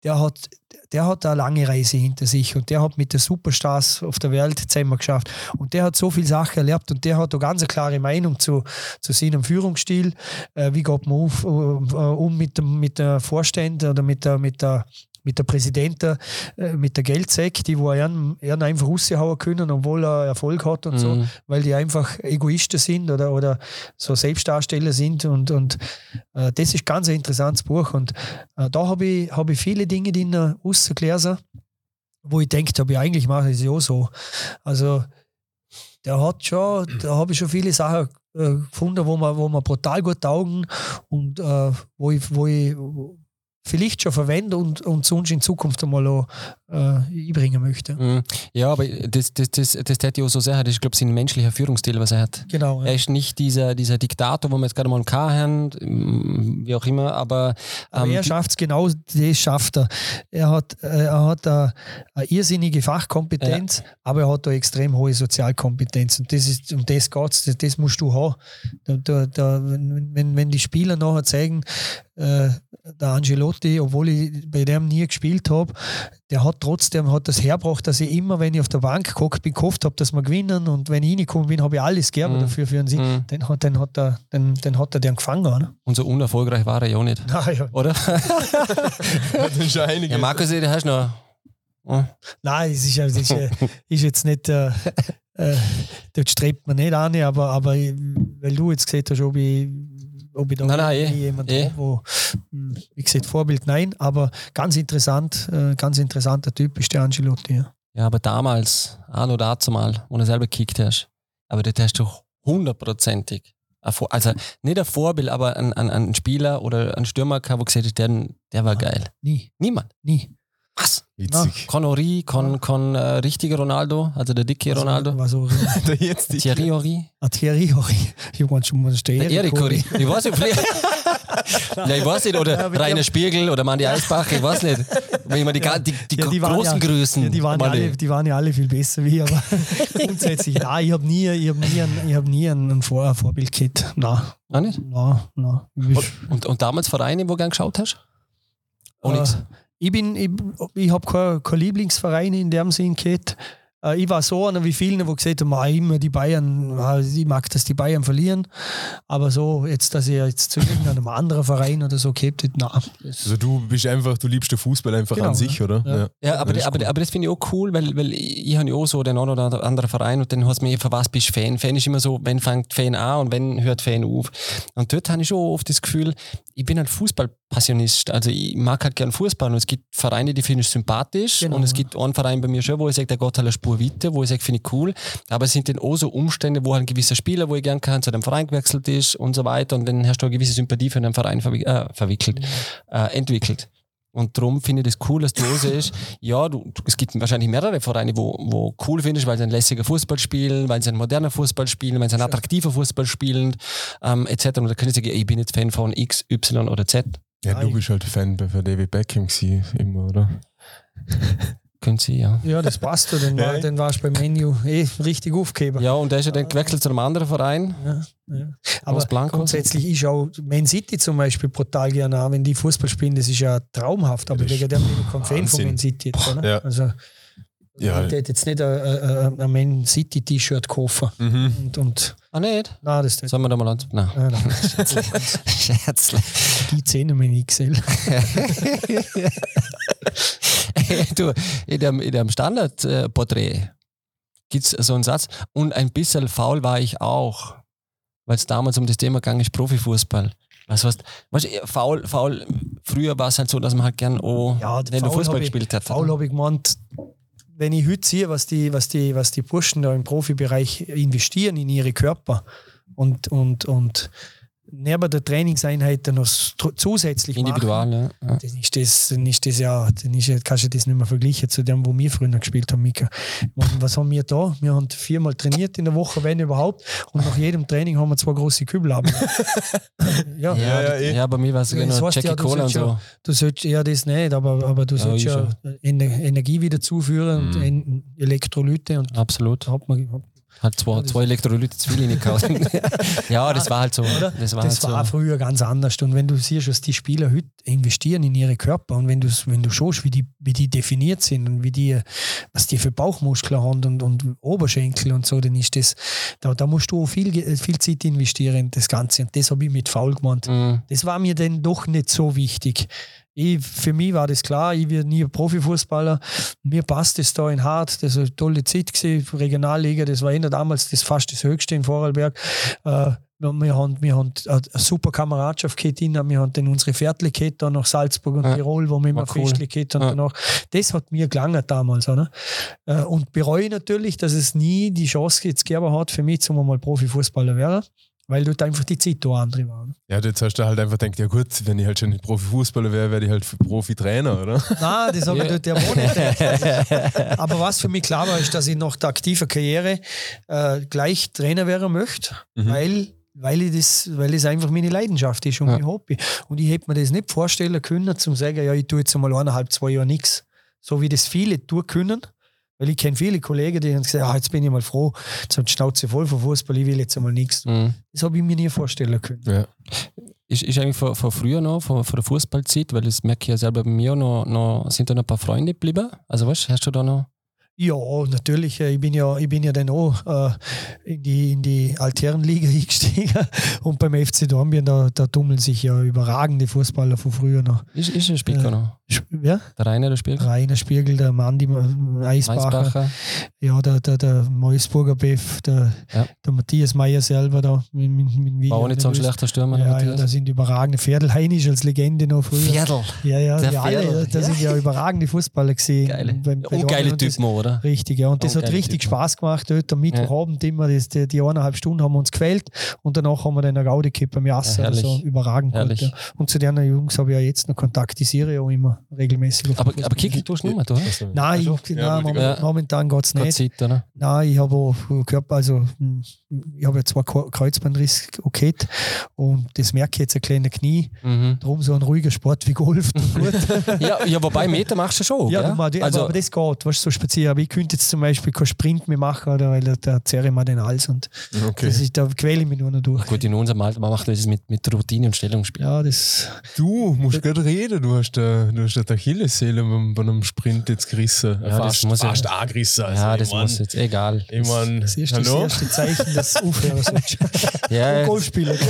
der hat, der hat eine lange Reise hinter sich und der hat mit den Superstars auf der Welt zusammen geschafft. Und der hat so viele Sachen erlebt und der hat eine ganz klare Meinung zu, zu seinem Führungsstil. Äh, wie geht man auf, äh, um mit dem mit der Vorstand oder mit der, mit der mit der Präsidentin, äh, mit der Geldsäck, die wo er er einfach raushauen können, obwohl er Erfolg hat und so, Mhm. weil die einfach Egoisten sind oder, oder so Selbstdarsteller sind und, und äh, das ist ganz ein interessantes Buch und äh, da habe ich, hab ich viele Dinge drin rausgelesen, wo ich denkt habe, ja, eigentlich mache ich es ja so. Also der hat schon, da habe ich schon viele Sachen äh, gefunden, wo man, wo man brutal gut taugen und äh, wo ich, wo ich vielleicht schon verwende und, und sonst in Zukunft einmal auch äh, einbringen möchte. Mhm. Ja, aber das, das, das, das hätte ich auch so sagen. Das ist, glaube ich, sein menschlicher Führungsstil, was er hat. Genau. Er ist nicht dieser, dieser Diktator, wo wir jetzt gerade mal einen haben, wie auch immer, aber, Aber ähm, er schafft es genau, das schafft er. Er hat, äh, er hat eine, eine irrsinnige Fachkompetenz, aber er hat eine extrem hohe Sozialkompetenz. Und das ist, um das geht's, das, das musst du haben. Da, da, da, wenn, wenn- wenn die Spieler nachher zeigen, äh, der Angelotti, obwohl ich bei dem nie gespielt habe, der hat trotzdem hat das hergebracht, dass ich immer, wenn ich auf der Bank gehockt bin, gehofft habe, dass wir gewinnen und wenn ich reingekommen bin, habe ich alles gegeben Mhm. dafür für einen Sieg. Mhm. Dann hat, dann hat er, dann, dann hat er den gefangen. Oder? und so unerfolgreich war er ja auch nicht. Ah, ja. Oder? Das ist schon einiges. ja, Markus, du hast noch Hm. Nein, es ist, es ist, ist jetzt nicht, äh, äh, dort strebt man nicht an, aber, aber weil du jetzt gesehen hast, ob ich, ob ich da Nein, nein, eh, irgendwie jemand eh. habe, wo, hm, wie gesagt, Vorbild, nein, aber ganz interessant, äh, ganz interessanter Typ ist der Angelotti. Ja. Ja, aber damals, auch noch dazu mal, wo du selber gekickt hast, aber das hast du hundertprozentig. Also nicht ein Vorbild, aber ein, ein, ein Spieler oder ein Stürmer, wo gesagt hast, der, der war geil. Nie, Niemand. nie. Was? Witzig. Kein Ori, kein, kein äh, richtiger Ronaldo, also der dicke Ronaldo. War so, Der jetzt die Thierry Ori. ah, Thierry Horry. Ich meine schon mal Der Erik Ori. Ich weiß nicht, vielleicht. ja, ich weiß nicht, Ja, oder aber Rainer die- Spiegel oder Mandy Eisbach, ich weiß nicht. Wenn man die, Ja. die, die, Ja, die waren großen ja- Größen. Ja, die, waren ja alle, die waren ja alle viel besser wie ich, aber grundsätzlich, nein, ich habe nie, ich hab nie, ein, ich hab nie ein, Vor Vorbild gehabt. Nein, Ah, nicht? nein, nein. Ich, Und, und damals Vereine, wo du gern geschaut hast? Oh, nix. Äh, ich bin, ich, ich habe keinen kein Lieblingsverein in dem Sinn gehabt. Äh, ich war so einer wie viele, die gesagt haben, ah, immer die Bayern, ah, ich mag, dass die Bayern verlieren. Aber so, jetzt, dass ich jetzt zu irgendeinem anderen Verein oder so gehabt hätte, nein. Also du bist einfach, du liebst den Fußball einfach Genau, an sich, oder? Ja. Ja, aber, das aber, cool. aber das finde ich auch cool, weil, weil ich, ich habe ja auch so den einen oder anderen Verein und dann hast du mir für was bist du Fan. Fan ist immer so, wenn fängt Fan an und wenn hört Fan auf. Und dort habe ich schon oft das Gefühl, ich bin ein Fußballpassionist. Also ich mag halt gern Fußball und es gibt Vereine, die finde ich sympathisch Genau, und es gibt einen Verein bei mir schon, wo ich sage, der geht halt eine Spur weiter, wo ich sage, finde ich cool. Aber es sind dann auch so Umstände, wo halt ein gewisser Spieler, wo ich gern kann, zu dem Verein gewechselt ist und so weiter und dann hast du eine gewisse Sympathie für den Verein verwi äh, verwickelt, äh, entwickelt. Und darum finde ich das cool, dass du auch siehst, ja, du, du, es gibt wahrscheinlich mehrere Vereine, wo, wo cool findest, weil sie einen lässigen Fußball spielen, weil sie einen modernen Fußball spielen, weil sie einen attraktiven Fußball spielen, ähm, etc. Und da können sie sagen, ich bin jetzt Fan von X, Y oder Z. Ja, du bist halt Fan bei- von David Beckham gewesen, immer, oder? Können sie, ja. Ja, das passt. ja, Dann, Ja. war, dann warst du beim Menu eh richtig aufgegeben. Ja, und der ist ja dann gewechselt zu einem anderen Verein. Ja, ja. Aber grundsätzlich ist auch Man City zum Beispiel brutal gerne an, wenn die Fußball spielen, das ist ja traumhaft, aber Ja, wegen dem bin ich kein Fan von. Man City. Jetzt, oder? Ja. Also, Ja. ich hätte jetzt nicht ein, ein, ein Man City T-Shirt kaufen. Mhm. Und, und Ah, nicht? nein, das nicht. Sollen wir da mal an? Nein. Nein, nein. Scherzle. Die Zähne nicht gesehen. du, in dem, in dem Standardporträt gibt es so einen Satz, und ein bisschen faul war ich auch, weil es damals um das Thema gegangen ist, Profifußball. Was heißt, weißt du, faul, faul, früher war es halt so, dass man halt gern auch, Ja, wenn du faul Fußball gespielt hat. Faul habe ich gemeint, wenn ich heute sehe, was die, was die, was die Burschen da im Profibereich investieren in ihre Körper und, und, und neben der Trainingseinheit noch zusätzlich machen, Individual, ja. ja. dann ist das, dann ist das ja, dann ist, ja- kannst du das nicht mehr vergleichen zu dem, wo wir früher gespielt haben, Mika. Und was haben wir da? Wir haben viermal trainiert in der Woche, wenn überhaupt, und nach jedem Training haben wir zwei große Kübel ab. ja, Ja, Ja, ja, ja, bei mir war es Ja, genau Jackie ja, Cola und so. du sollst ja das nicht, aber, aber du Ja, sollst ja, Ener- Energie wieder zuführen und Mhm. en Elektrolyte und Absolut. da hat man, Hat zwei, zwei Elektrolyte zu viel reingekaut. ja, das war halt so. oder? Das war das halt war so. früher ganz anders. Und wenn du siehst, was die Spieler heute investieren in ihre Körper und wenn du wenn du schaust, wie die, wie die definiert sind und wie die, was die für Bauchmuskeln haben und, und Oberschenkel und so, dann ist das, da, da musst du auch viel, viel Zeit investieren in das Ganze. Und das habe ich mit faul gemeint. Mhm. Das war mir dann doch nicht so wichtig. Ich, für mich war das klar, ich werde nie ein Profifußballer. Mir passt es da in Hart. Das war eine tolle Zeit gewesen. Regionalliga, das war eh damals das fast das Höchste in Vorarlberg. Äh, wir haben, wir haben eine super Kameradschaft gehabt, wir haben dann unsere Viertel gehabt, nach Salzburg und Ja, Tirol, wo wir immer cool. Gehabt und Ja. danach. Das hat mir gelangen damals. Oder? Äh, Und bereue natürlich, dass es nie die Chance jetzt gegeben hat, für mich, zum mal Profifußballer werden, weil dort einfach die Zeit da andere waren. Ja, jetzt hast du halt einfach gedacht, ja gut, wenn ich halt schon nicht Profifußballer wäre, werde ich halt Profi-Trainer, oder? Nein, das habe ich dort ja wohl nicht. Aber was für mich klar war, ist, dass ich nach der aktiven Karriere äh, gleich Trainer werden möchte, Mhm. weil, weil, ich das, weil das einfach meine Leidenschaft ist und Ja. mein Hobby. Und ich hätte mir das nicht vorstellen können, zum sagen, ja, ich tue jetzt mal eineinhalb, zwei Jahre nichts. So wie das viele tun können. Weil ich kenne viele Kollegen, die haben gesagt, ah, jetzt bin ich mal froh, jetzt haben die Schnauze voll von Fußball, ich will jetzt einmal nichts. Mhm. Das habe ich mir nie vorstellen können. Ja. Ist, ist eigentlich von, von früher noch, von, von der Fußballzeit, weil das merke ich ja selber bei mir noch, noch sind da noch ein paar Freunde geblieben? Also weißt du, hast du da noch? Ja, natürlich. Ich bin ja, ich bin ja dann auch äh, in die, in die Altherrenliga eingestiegen. Und beim FC Dornbirn, da, da tummeln sich ja überragende Fußballer von früher noch. Ist, ist ein Spielker Äh, noch? Ja? Der Rainer, der Spielker? Rainer Spiegel, der Mandi Eisbacher, Eisbacher. ja, der, der, der Moisburger Beff, der, Ja. der Matthias Meyer selber da mit, mit, mit. War auch nicht so ein schlechter Stürmer. Ja, ja, da sind überragende. Pferdl Heinisch als Legende noch früher. Pferdl. Ja, ja, Der die alle, da ja. sind ja überragende Fußballer gesehen. Geile. Beim- bei Und geile Typen, oder? Richtig, ja. Und das Oh, hat richtig Typen. Spaß gemacht dort am Mittwochabend immer. Das, die, die eineinhalb Stunden haben wir uns gewählt und danach haben wir dann eine Gaudi gehabt beim Jasser. Ja, also überragend. gut, Herrlich. ja. Und zu den Jungs habe ich ja jetzt noch Kontakt. Die Serie auch immer regelmäßig. auf Aber, aber kicken tust du nicht mehr, du, oder? Also, Nein, also, ich, ja, nein wollte ich moment, Ja. momentan geht es nicht. Zeit, oder? Nein, ich habe auch Körper, also ich habe ja zwei Kreuzbandriss okay und das merke ich jetzt ein kleiner Knie. Mhm. Darum so ein ruhiger Sport wie Golf. gut. Ja, ja, wobei Meter machst du schon. Ja, gell? du, also, aber, aber das geht, weißt du, so spazieren. Aber ich könnte jetzt zum Beispiel keinen Sprint mehr machen, oder, weil da, da zerre ich mir den Hals und Okay. das ist, da quäle ich mich nur noch durch. gut, in unserem Alter man macht das mit, mit Routine und Stellungsspiel. Ja, das. Du musst gerade reden, du hast, äh, du hast die beim- bei einem Sprint jetzt gerissen. Ja, das fast muss ja- fast angerissen. Also, ja, ich das mein, muss jetzt, egal. Ich mein, Das erste, das hallo? erste Zeichen, dass du aufhören sollst. Ja, Golfspieler.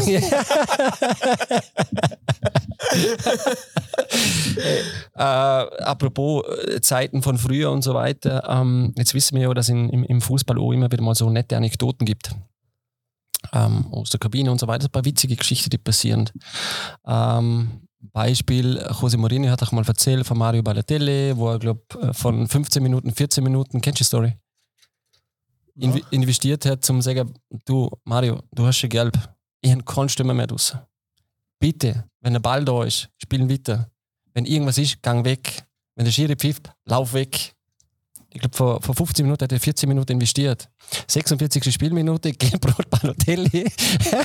Äh, apropos äh, Zeiten von früher und so weiter, ähm, jetzt wissen wir ja, dass in, im, im Fußball auch immer wieder mal so nette Anekdoten gibt. Ähm, aus der Kabine und so weiter, ein paar witzige Geschichten, die passieren. Ähm, Beispiel, José Mourinho hat auch mal erzählt von Mario Balotelli, wo er, glaube von 15 Minuten, 14 Minuten, kennst du die Story? Invi investiert hat, zum zu sagen, du Mario, du hast schon gelb, ich habe keine Stimme mehr draus. Bitte, wenn der Ball da ist, spielen weiter. Wenn irgendwas ist, gang weg. Wenn der Schiri pfifft, lauf weg. Ich glaube, vor, vor 15 Minuten hat er 14 Minuten investiert. 46. Spielminute, Gelbrot Balotelli.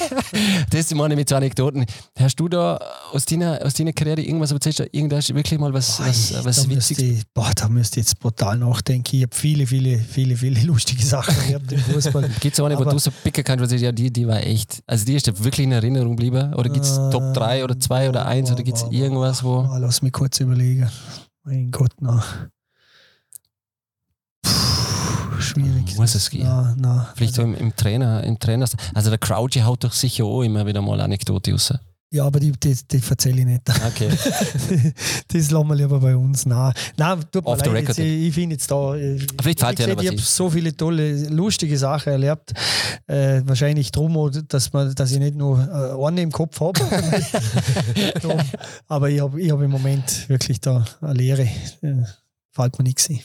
das meine mit so Anekdoten. Hast du da aus deiner, aus deiner Karriere irgendwas erzählt? Irgendwas wirklich mal was, was, was da, müsste Witziges? ich, boah, da müsste ich jetzt brutal nachdenken. Ich habe viele, viele, viele, viele lustige Sachen erlebt im Fußball. Gibt es auch eine, wo du so picken kannst, ja, die, die war echt. Also die ist dir wirklich in Erinnerung geblieben? Oder gibt es Äh, Top 3 oder 2 oder 1 oder gibt es boah, irgendwas, wo. Lass mich kurz überlegen. Mein Gott, na. Schwierig. Muss es gehen. Na, na. Vielleicht so also, im, im Trainer, im Trainer. Also der Crouchy haut doch sicher auch immer wieder mal Anekdote raus. ja, aber die, die, die erzähle ich nicht. Okay. das lassen wir lieber bei uns. Nein, Nein tut mir Off leid. Jetzt, ich ich finde jetzt da. äh, Vielleicht fällt gesagt, ich was habe so viele tolle, lustige Sachen erlebt. Äh, wahrscheinlich drum, dass, man, dass ich nicht nur äh, eine im Kopf habe. Aber ich habe ich hab im Moment wirklich da eine Lehre. Äh, fällt mir nichts ein.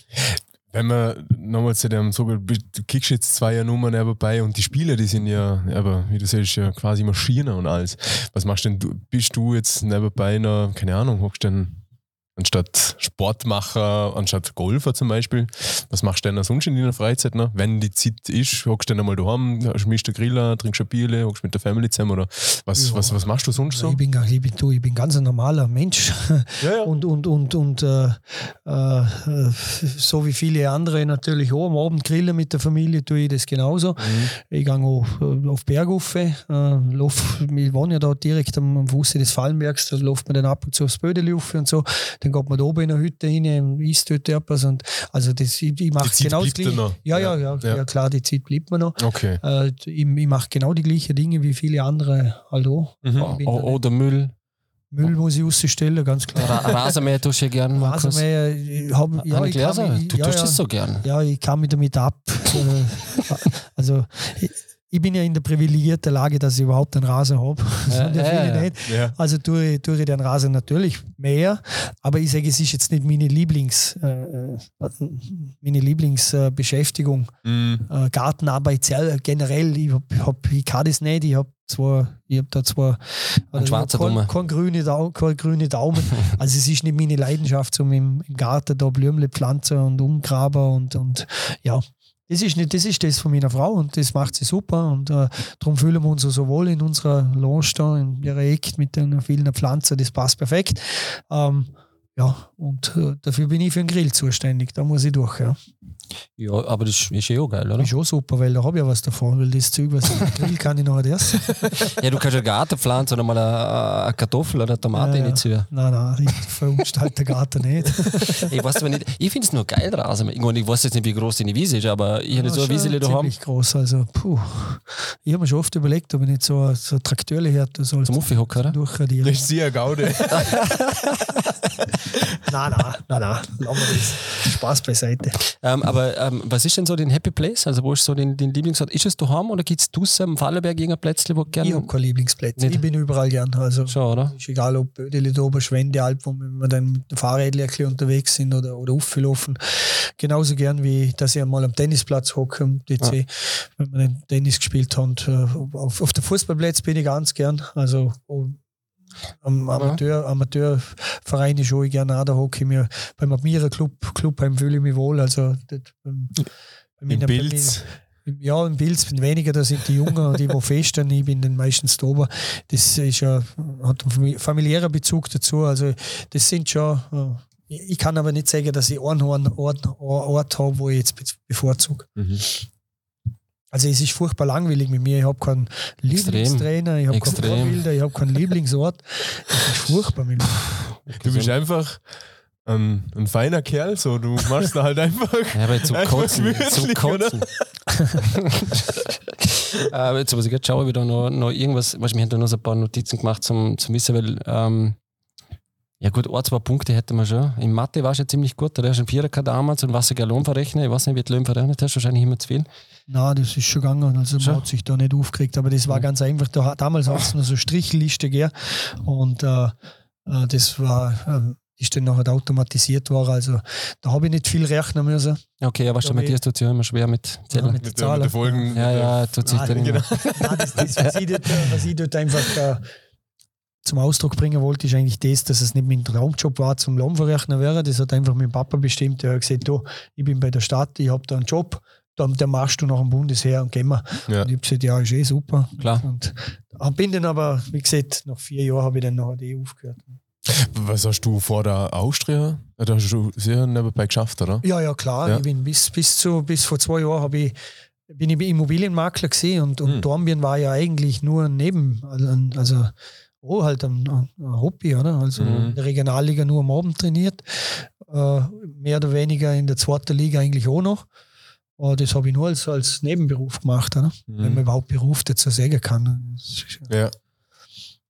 Wenn man nochmal zu dem so du kickst jetzt zwei Jahre Nummern nebenbei und die Spieler, die sind ja, aber wie du sagst, ja quasi Maschinen und alles. Was machst denn du? Bist du jetzt nebenbei noch, keine Ahnung, hockst denn anstatt Sportmacher, anstatt Golfer zum Beispiel, was machst du denn sonst in deiner Freizeit noch? Wenn die Zeit ist, hockst du dann einmal daheim, schmiest den Grill an, trinkst ein Bier, hockst mit der Family zusammen oder was, Ja. was, was machst du sonst so? Ich, bin, ich, bin, du, ich bin ganz ein normaler Mensch. Ja, ja. und, und, und, und äh, äh, so wie viele andere natürlich auch am Abend grillen mit der Familie, tue ich das genauso. Mhm. Ich gehe auch äh, auf Berg rauf, äh, lauf, wir wohnen ja da direkt am, am Fuße des Fallenbergs, da läuft man dann ab und zu aufs Bödeli und so, dann geht man da oben in eine Hütte rein und isst dort etwas und also das, ich, ich mache Zeit genau das bleibt Gleiche. Ja, ja, Ja, ja, ja. klar, die Zeit bleibt mir noch. Okay. Äh, ich ich mache genau die gleichen Dinge wie viele andere halt auch. Mhm. Ich bin O- da Oder Müll. Müll muss ich rausstellen, ganz klar. Ra Rasenmäher tust du ja gern, Markus. Rasenmäher, ich hab, ja, Habe ich ich kann mich, Du ja, tust ja, das so gern. Ja, ich kann mich damit ab. Also, ich, ich bin ja in der privilegierten Lage, dass ich überhaupt einen Rasen habe. Ja, ja ja. Also tue ich, tue ich den Rasen natürlich mehr, aber ich sage, es ist jetzt nicht meine Lieblings, äh, äh, meine Lieblingsbeschäftigung. Mhm. Äh, Gartenarbeit sel- generell, ich, hab, hab, ich kann das nicht. Ich habe zwar, ich hab da zwar Ein schwarzer kein, kein, grüne Dau kein grüne Daumen. also es ist nicht meine Leidenschaft, um im, im Garten da Blümle pflanzen und umgraben und, und ja. Das ist, nicht, das ist das von meiner Frau und das macht sie super und äh, darum fühlen wir uns so wohl in unserer Lounge da, in ihrer Eck mit den vielen Pflanzen, das passt perfekt. Ähm, ja, und äh, dafür bin ich für den Grill zuständig. Da muss ich durch, ja. Ja, aber das ist ja auch geil, oder? Ist auch super, weil da habe ich ja was davon, weil das Zeug, was ich Grill kann ich noch nicht essen. Ja, du kannst ja Garten pflanzen oder mal eine, eine Kartoffel oder eine Tomate Ja, reinziehen. Nein, nein, ich verunstaltet den Garten nicht. Ich weiß aber nicht, ich finde es nur geil draußen. Ich, meine, ich weiß jetzt nicht, wie groß deine Wiese ist, aber ich habe Ja, so eine Wiese daheim ziemlich groß. Also, puh. Ich habe mir schon oft überlegt, ob ich nicht so, so ein Traktörle härte soll. zum Aufhocken, oder? Durchradieren. Das ist sehr eine Gaude. Nein, nein, nein, nein. Lassen wir das. Spaß beiseite. Ähm, aber ähm, was ist denn so dein Happy Place? Also, wo ist so dein, dein Lieblingsort? Ist es daheim oder gibt es draußen am Fallenberg irgendein Plätzchen, wo du Ich gerne. habe keine Lieblingsplätze. Nicht? Ich bin überall gern. Also, Schon, oder? ist egal, ob Bödeli da oben, Schwende, Alp, wo wir dann mit dem Fahrrädchen unterwegs sind oder, oder aufgelaufen. Genauso gern, wie dass ich einmal am Tennisplatz hocke, am DC, wenn wir den Tennis gespielt haben. Äh, auf, auf der Fußballplatz bin ich ganz gern. Also, am Amateur, Amateurverein ist auch gerne auch, da hocke ich mir beim Admira Club, Clubheim fühle ich mich wohl. Also, dort, beim, bei Im meinen- Pilz. ja, im Pilz bin weniger, da sind die Jungen, die, die festen, ich bin dann meistens da oben. Das ist ja, hat einen fami- familiären Bezug dazu. Also, das sind schon, äh, ich kann aber nicht sagen, dass ich einen Ort, Ort, habe, wo ich jetzt be- bevorzuge. Mhm. Also, es ist furchtbar langweilig mit mir. Ich habe keinen Lieblingstrainer, ich habe keinen. Vorbilder, ich habe keinen Lieblingsort. Das ist furchtbar mit mir. Du bist einfach ein, ein feiner Kerl, so du machst da halt einfach. Ja, aber zum Kotzen. Zum Kotzen. äh, jetzt muss ich jetzt schauen, wieder noch, noch irgendwas, weißt, wir haben da noch so ein paar Notizen gemacht zum, zum Wissen, weil, ähm, ja gut, ein, zwei Punkte hätten wir schon. In Mathe warst du ja ziemlich gut, da hast du einen Vierer gehabt damals und was du Lohn verrechnen, ich weiß nicht, wie du Lohn verrechnet hast, wahrscheinlich immer zu viel. Nein, das ist schon gegangen. Also Schon? man hat sich da nicht aufgeregt. Aber das war Mhm. ganz einfach. Da, damals hat es noch so Strichliste gegeben. Und äh, äh, das war, äh, ist dann nachher automatisiert worden. Also da habe ich nicht viel rechnen müssen. Okay, aber der Aber Matthias tut sich ja immer schwer mit Ja, Zählen. mit den Mit, mit Zahlen. der Folgen. Ja, ja, tut sich dann genau. Nein, das, das, was, ich dort, was ich dort einfach äh, zum Ausdruck bringen wollte, ist eigentlich das, dass es nicht mein Traumjob war, zum Lohnverrechnen wäre. Das hat einfach mein Papa bestimmt. Der hat gesagt, du, ich bin bei der Stadt, ich habe da einen Job, dann, dann machst du nach dem Bundesheer und gehen wir. Ja. Und ich habe gesagt, ja, ist eh super. Klar. Und bin dann aber, wie gesagt, nach vier Jahren habe ich dann nachher die aufgehört. Was hast du vor der Austria? Da hast du sehr nebenbei geschafft, oder? Ja, ja, klar. Ja. Ich bin bis, bis, zu, bis vor zwei Jahren habe ich, bin ich Immobilienmakler gesehen und, und Hm. Dornbirn war ja eigentlich nur ein Neben, also, also oh, halt ein, ein Hobby, oder? Also Mhm. in der Regionalliga nur am Abend trainiert, äh, mehr oder weniger in der zweiten Liga eigentlich auch noch. Aber das habe ich nur als, als Nebenberuf gemacht, oder? wenn man Mhm. überhaupt Beruf dazu sagen kann. Ist- Ja.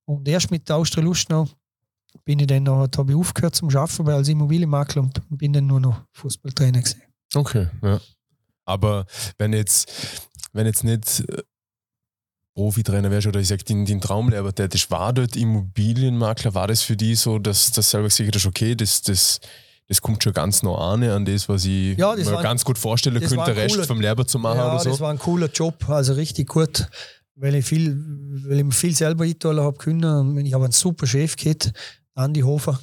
Und erst mit der Austria Lustenau bin ich dann noch, habe ich aufgehört zum Arbeiten weil als Immobilienmakler und bin dann nur noch Fußballtrainer gewesen. Okay, ja. Aber wenn jetzt, wenn jetzt nicht äh, Profitrainer wärst oder ich sag, den, den Traumlehrer tätig, war dort Immobilienmakler, war das für die so, dass das selber gesagt hast, okay, das, das, das kommt schon ganz nah an, an das, was ich Ja, mir war- ganz gut vorstellen könnte, ein Rest cooler- vom Lehrer zu machen ja, oder so. das war ein cooler Job, also richtig gut, weil ich viel, weil ich mir viel selber einteilen habe können. Ich habe einen super Chef gehabt, Andi Hofer.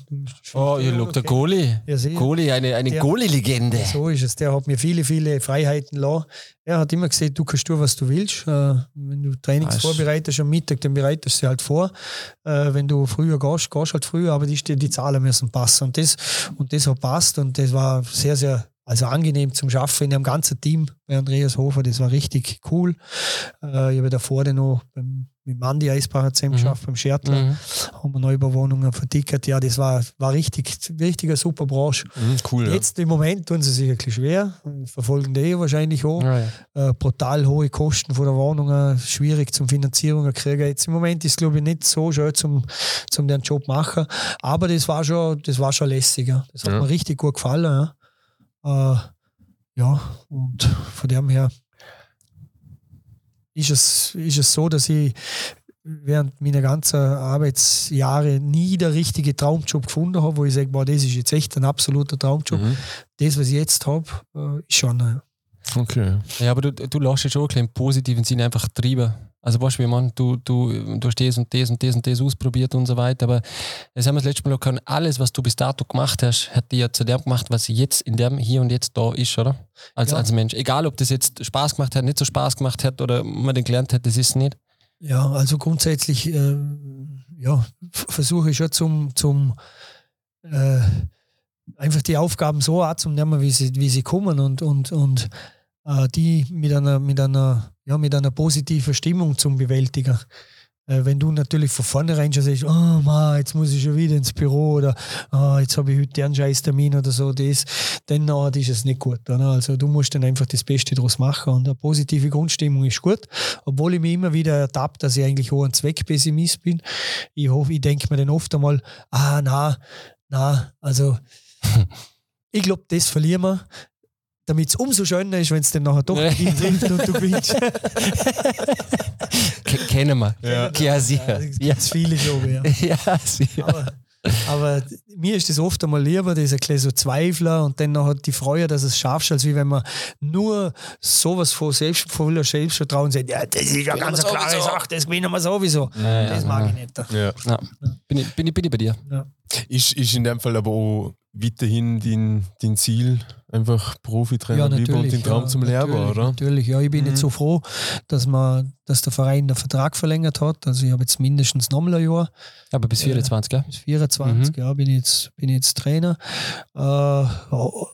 Oh, ihr look, der Goalie. Ja. Goalie, eine, eine Goalie-Legende. So ist es. Der hat mir viele, viele Freiheiten lassen. Er hat immer gesagt, du kannst tun, was du willst. Äh, wenn du Trainings ist- vorbereitest am Mittag, dann bereitest du sie halt vor. Äh, wenn du früher gehst, gehst halt früher, aber die, die Zahlen müssen passen. Und das, und das hat passt und das war sehr, sehr also angenehm zum Schaffen in einem ganzen Team bei Andreas Hofer. Das war richtig cool. Äh, ich habe davor dann noch beim, mit Mandy Eisbacher zusammen Mhm. geschafft, beim Schertler. Mhm. Haben wir Neubauwohnungen vertickert. Ja, das war, war richtig, richtiger super Branche. Mhm, cool, ja. Jetzt im Moment tun sie sich ein bisschen schwer, verfolgen die eh wahrscheinlich auch. Ja, ja. Äh, brutal hohe Kosten von der Wohnungen, schwierig zum Finanzierungen kriegen. Jetzt im Moment ist glaube ich nicht so schön zum, zum den Job machen, aber das war schon, das war schon lässig. Ja. Das hat Ja. mir richtig gut gefallen. Ja. Äh, ja, und von dem her ist es, ist es so, dass ich während meiner ganzen Arbeitsjahre nie der richtige Traumjob gefunden habe, wo ich sage, boah, das ist jetzt echt ein absoluter Traumjob. Mhm. Das, was ich jetzt habe, äh, ist schon. Äh, Okay. Ja, aber du, du lässt dich schon ein bisschen im positiven Sinne einfach treiben. Also weißt du, wie man, du, du, du hast das und das und das und das ausprobiert und so weiter, aber das haben wir das letzte Mal können, alles, was du bis dato gemacht hast, hat dir ja zu dem gemacht, was jetzt in dem hier und jetzt da ist, oder? Als, Ja. als Mensch. Egal, ob das jetzt Spaß gemacht hat, nicht so Spaß gemacht hat oder man den gelernt hat, das ist nicht. Ja, also grundsätzlich äh, ja, versuche ich schon zum, zum äh, einfach die Aufgaben so anzunehmen, wie sie, wie sie kommen und, und, und äh, die mit einer, mit einer, ja, mit einer positiven Stimmung zum Bewältigen. Äh, wenn du natürlich von vornherein schon sagst, oh man, jetzt muss ich schon wieder ins Büro oder oh, jetzt habe ich heute einen scheiß Termin oder so, das, dann oh, ist es nicht gut. Oder? Also du musst dann einfach das Beste daraus machen und eine positive Grundstimmung ist gut, obwohl ich mir immer wieder ertappt, dass ich eigentlich auch ein Zweckpessimist bin. Ich hoffe, ich denke mir dann oft einmal, ah na, na, also ich glaube, das verlieren wir damit es umso schöner ist, wenn es dann nachher doch ihn trifft und du gewinnst. Kennen wir. Ja. Ja, sicher. Ja, das viele, ich. Ja. Ja, sicher. Aber, aber mir ist das oft einmal lieber, das ist ein bisschen so Zweifler und dann noch die Freude, dass es schaffst, als wie wenn man nur sowas von selbst, voller Selbstvertrauen sagt, ja, das ist ja ganz eine klare sowieso. Sache, das gewinnen wir sowieso. Ja, ja, das mag ja. ich nicht. Ja. Ja. Bin, ich, bin, ich, bin ich bei dir. Ist, ist in dem Fall aber auch weiterhin dein, dein Ziel, einfach Profitrainer Ja, und den Traum ja, zum Lernen, natürlich, oder? Natürlich, ja. Ich bin Mhm. jetzt so froh, dass, man, dass der Verein den Vertrag verlängert hat. Also ich habe jetzt mindestens nochmal ein Jahr. Aber bis 24, gell? Bis 24 Mhm. ja, bin, ich jetzt, bin jetzt Trainer. Äh,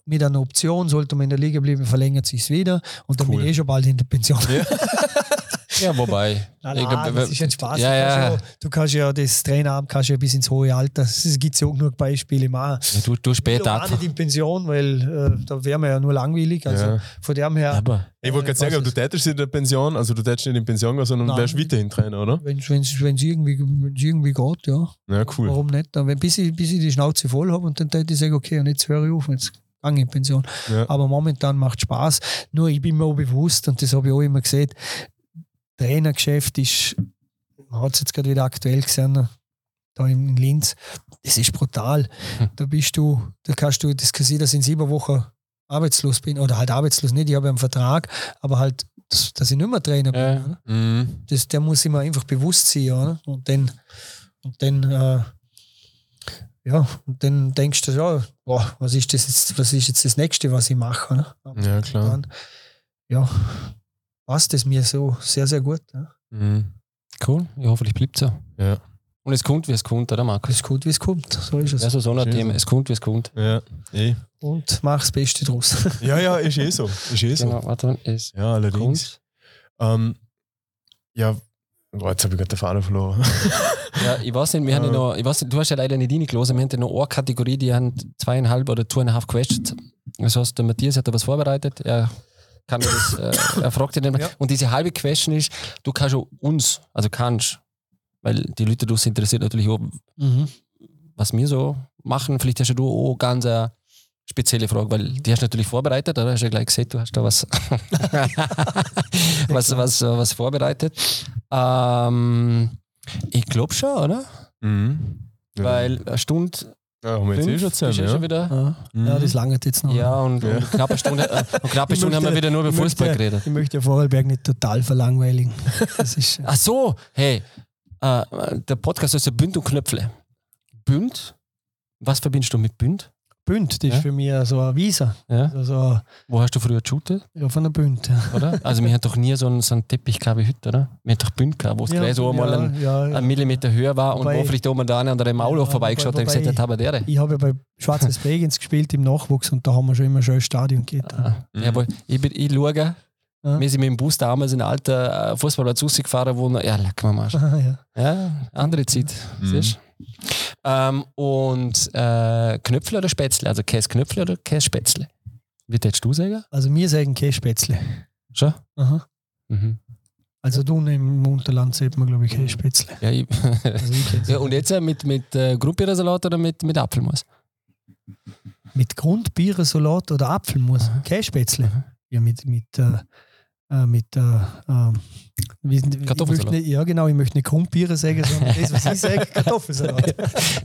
mit einer Option, sollte man in der Liga bleiben, verlängert sich es wieder. Und dann Cool. bin ich eh schon bald in der Pension. Ja, wobei. Nein, Ich nein, glaub, das ist ein Spaß. Ja, du, kannst ja. ja, du kannst ja das Traineramt kannst ja bis ins hohe Alter. Es gibt ja auch genug Beispiele machen. Ja, Du, du Ich später auch nicht in Pension, weil äh, da wäre man ja nur langweilig. Also Ja. von dem her, Aber Ich wollte gerade sagen, aber du tätest in der Pension, also du tätest nicht in Pension gehen, sondern Nein. wärst weiterhin Trainer, oder? wenn es irgendwie, wenn's irgendwie geht, ja. Ja, cool. Warum nicht? Dann, wenn, bis, ich, bis ich die Schnauze voll habe und dann würde ich sagen, okay, und jetzt höre ich auf, jetzt gehe ich in Pension. Ja. Aber momentan macht Spaß. Nur ich bin mir auch bewusst, und das habe ich auch immer gesehen, Trainergeschäft ist, man hat es jetzt gerade wieder aktuell gesehen, da in Linz, das ist brutal. Hm. Da bist du, da kannst du, das kann sein, dass ich in sieben Wochen arbeitslos bin, oder halt arbeitslos nicht, ich habe einen Vertrag, aber halt, dass, dass ich nicht mehr Trainer bin. Oder? Mhm. das, der muss immer einfach bewusst sein, oder? Und dann, und dann, äh, ja, und dann denkst du, ja, boah, was ist das jetzt, was ist jetzt das nächste, was ich mache? Aber Ja, klar. Dann, ja, passt es mir so sehr, sehr gut. Ja. Mhm. cool. Ja, hoffentlich bleibt so. Ja. Und es kommt, wie es kommt, oder Es Markus? ist gut, wie es kommt. So ist es. Ja, so, ein Schön Thema. so. Es kommt, wie es kommt. Ja, eh. Und mach das Beste draus. ja, ja, ist eh so. Ist eh so. Genau, warte mal. Es Ja, allerdings. kommt. Ähm, ja, boah, jetzt habe ich gerade den Faden verloren. Ja, ich weiß nicht, wir haben ja Ja. noch, ich weiß nicht, du hast ja leider nicht reingelassen, wir haben ja noch eine Kategorie, die haben zweieinhalb oder zweieinhalb Questions. Das heißt, der Matthias hat da was vorbereitet, er kann mir das, äh, er fragt mehr. Ja. Und diese halbe Question ist, du kannst auch uns, also kannst, weil die Leute das interessiert natürlich auch, Mhm. was wir so machen. Vielleicht hast du auch ganz eine spezielle Frage, weil die hast du natürlich vorbereitet, oder? Hast du ja gleich gesehen, du hast da was, was, was, was vorbereitet. Ähm, ich glaube schon, oder? Mhm. Ja. Weil eine Stunde Ja, haben wir jetzt eh schon ist ja zusammen, schon ja. wieder. Ja. Mhm. ja, das langt jetzt noch. Ja, und, Ja. und knappe Stunde, äh, und knappe Ich Stunde haben wir möchte- wieder nur über Fußball möchte- geredet. Ich möchte ja Vorarlberg nicht total verlangweiligen. Das ist, Ach so, hey, äh, der Podcast ist ja Bünd und Knöpfle. Bünd? Was verbindest du mit Bünd? Bünd, das ist Ja. für mich so ein Visa. Ja? Also Wo hast du früher geshootet, ja, von der Bünd. Ja. oder? Also wir hatten doch nie so einen, so einen Teppich gehabt wie heute, oder? Wir hatten doch Bünd gehabt, wo es gleich so einmal ein, ja, ja. ein Millimeter höher war und Wobei- wo vielleicht oben da einer an der Maulhof Ja, vorbeigeschaut hat und gesagt hat, Haberdere. Ich habe ja bei Schwarzes Bregenz gespielt im Nachwuchs und da haben wir schon immer schön Stadion gehabt. Ah, Mhm. Jawohl, ich, bin, ich schaue, Ja. wir sind mit dem Bus damals in einen alten äh, Fußballplatz rausgefahren, wo noch, ja, leck mal Marsch. ja. Ja, andere Zeit. Mhm. Siehst du? Ähm, und äh, Knöpfle oder Spätzle? Also Käseknöpfle oder Kässpätzle? Wie würdest du sagen? Also wir sagen Kässpätzle. Schon? Aha. Mhm. Also du im Unterland sieht man glaube ich Kässpätzle. Ja, ich, Also ich ja, und jetzt äh, mit, mit äh, Grundbeersalat oder mit, mit Apfelmus? Mit Grundbierensalat oder Apfelmus. Kässpätzle. Ja, mit, mit, äh, äh, mit äh, ähm, wie, Kartoffelsalat. nicht, Ja, genau, ich möchte nicht Grundbiere sagen, sondern das, was ich sage, Kartoffelsalat.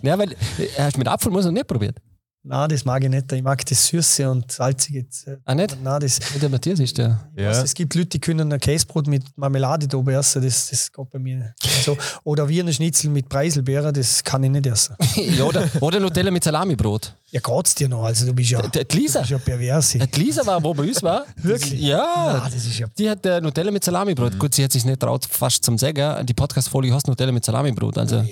Ja, weil, äh, mit Apfelmus noch nicht probiert? Nein, das mag ich nicht. Ich mag das Süße und Salzige. Äh, Ah, nicht? Nein, das, Der Matthias ist der. Ja. weiß, es gibt Leute, die können ein Käsebrot mit Marmelade da oben essen, das, das geht bei mir nicht. So. Oder Wiener Schnitzel mit Preiselbeeren, das kann ich nicht essen. ja, oder, oder Nutella mit Salamibrot. Ja, geht's dir noch? Also du bist ja, Die, die du Lisa. bist ja pervers. Die Lisa war, wo bei uns war. Wirklich? Ja. Ah, das ist ja. Die hat äh, Nutella mit Salamibrot. Gut, sie hat sich nicht traut, fast zum sagen. Die Podcast-Folge heißt Nutella mit Salamibrot. Also,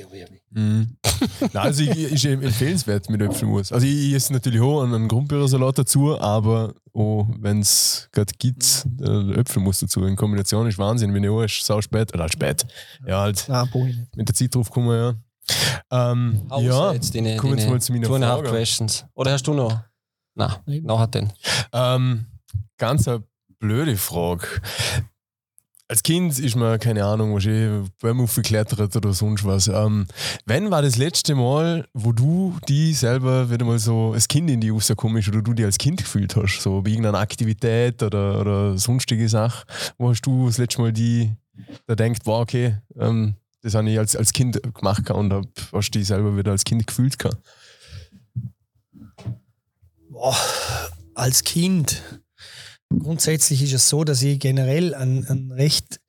Mhm. Nein, also ich, ist empfehlenswert mit Äpfelmus. Also ich, ich esse natürlich auch einen Grundbeersalat dazu, aber wenn es gerade gibt, äh, Äpfelmus dazu in Kombination ist Wahnsinn. Wenn ich auch ist sau spät, oder halt spät. Ja, halt mit der Zeit drauf kommen, ja. Ähm, ja, jetzt deine, kommen wir mal zu meiner two and a half Frage. questions. Oder hast du noch? Nein, Nein. noch hat den. Ähm, ganz eine blöde Frage. Als Kind ist man, keine Ahnung, wahrscheinlich beim geklettert oder sonst was. Ähm, wann war das letzte Mal, wo du die selber wieder mal so als Kind in die rausgekommen ist oder du dich als Kind gefühlt hast? So bei irgendeiner Aktivität oder, oder sonstige Sache. Wo hast du das letzte Mal die, da denkt, wow, okay, ähm, das habe ich als, als Kind gemacht und hab, hast dich selber wieder als Kind gefühlt? Boah, als Kind. Grundsätzlich ist es so, dass ich generell ein, ein recht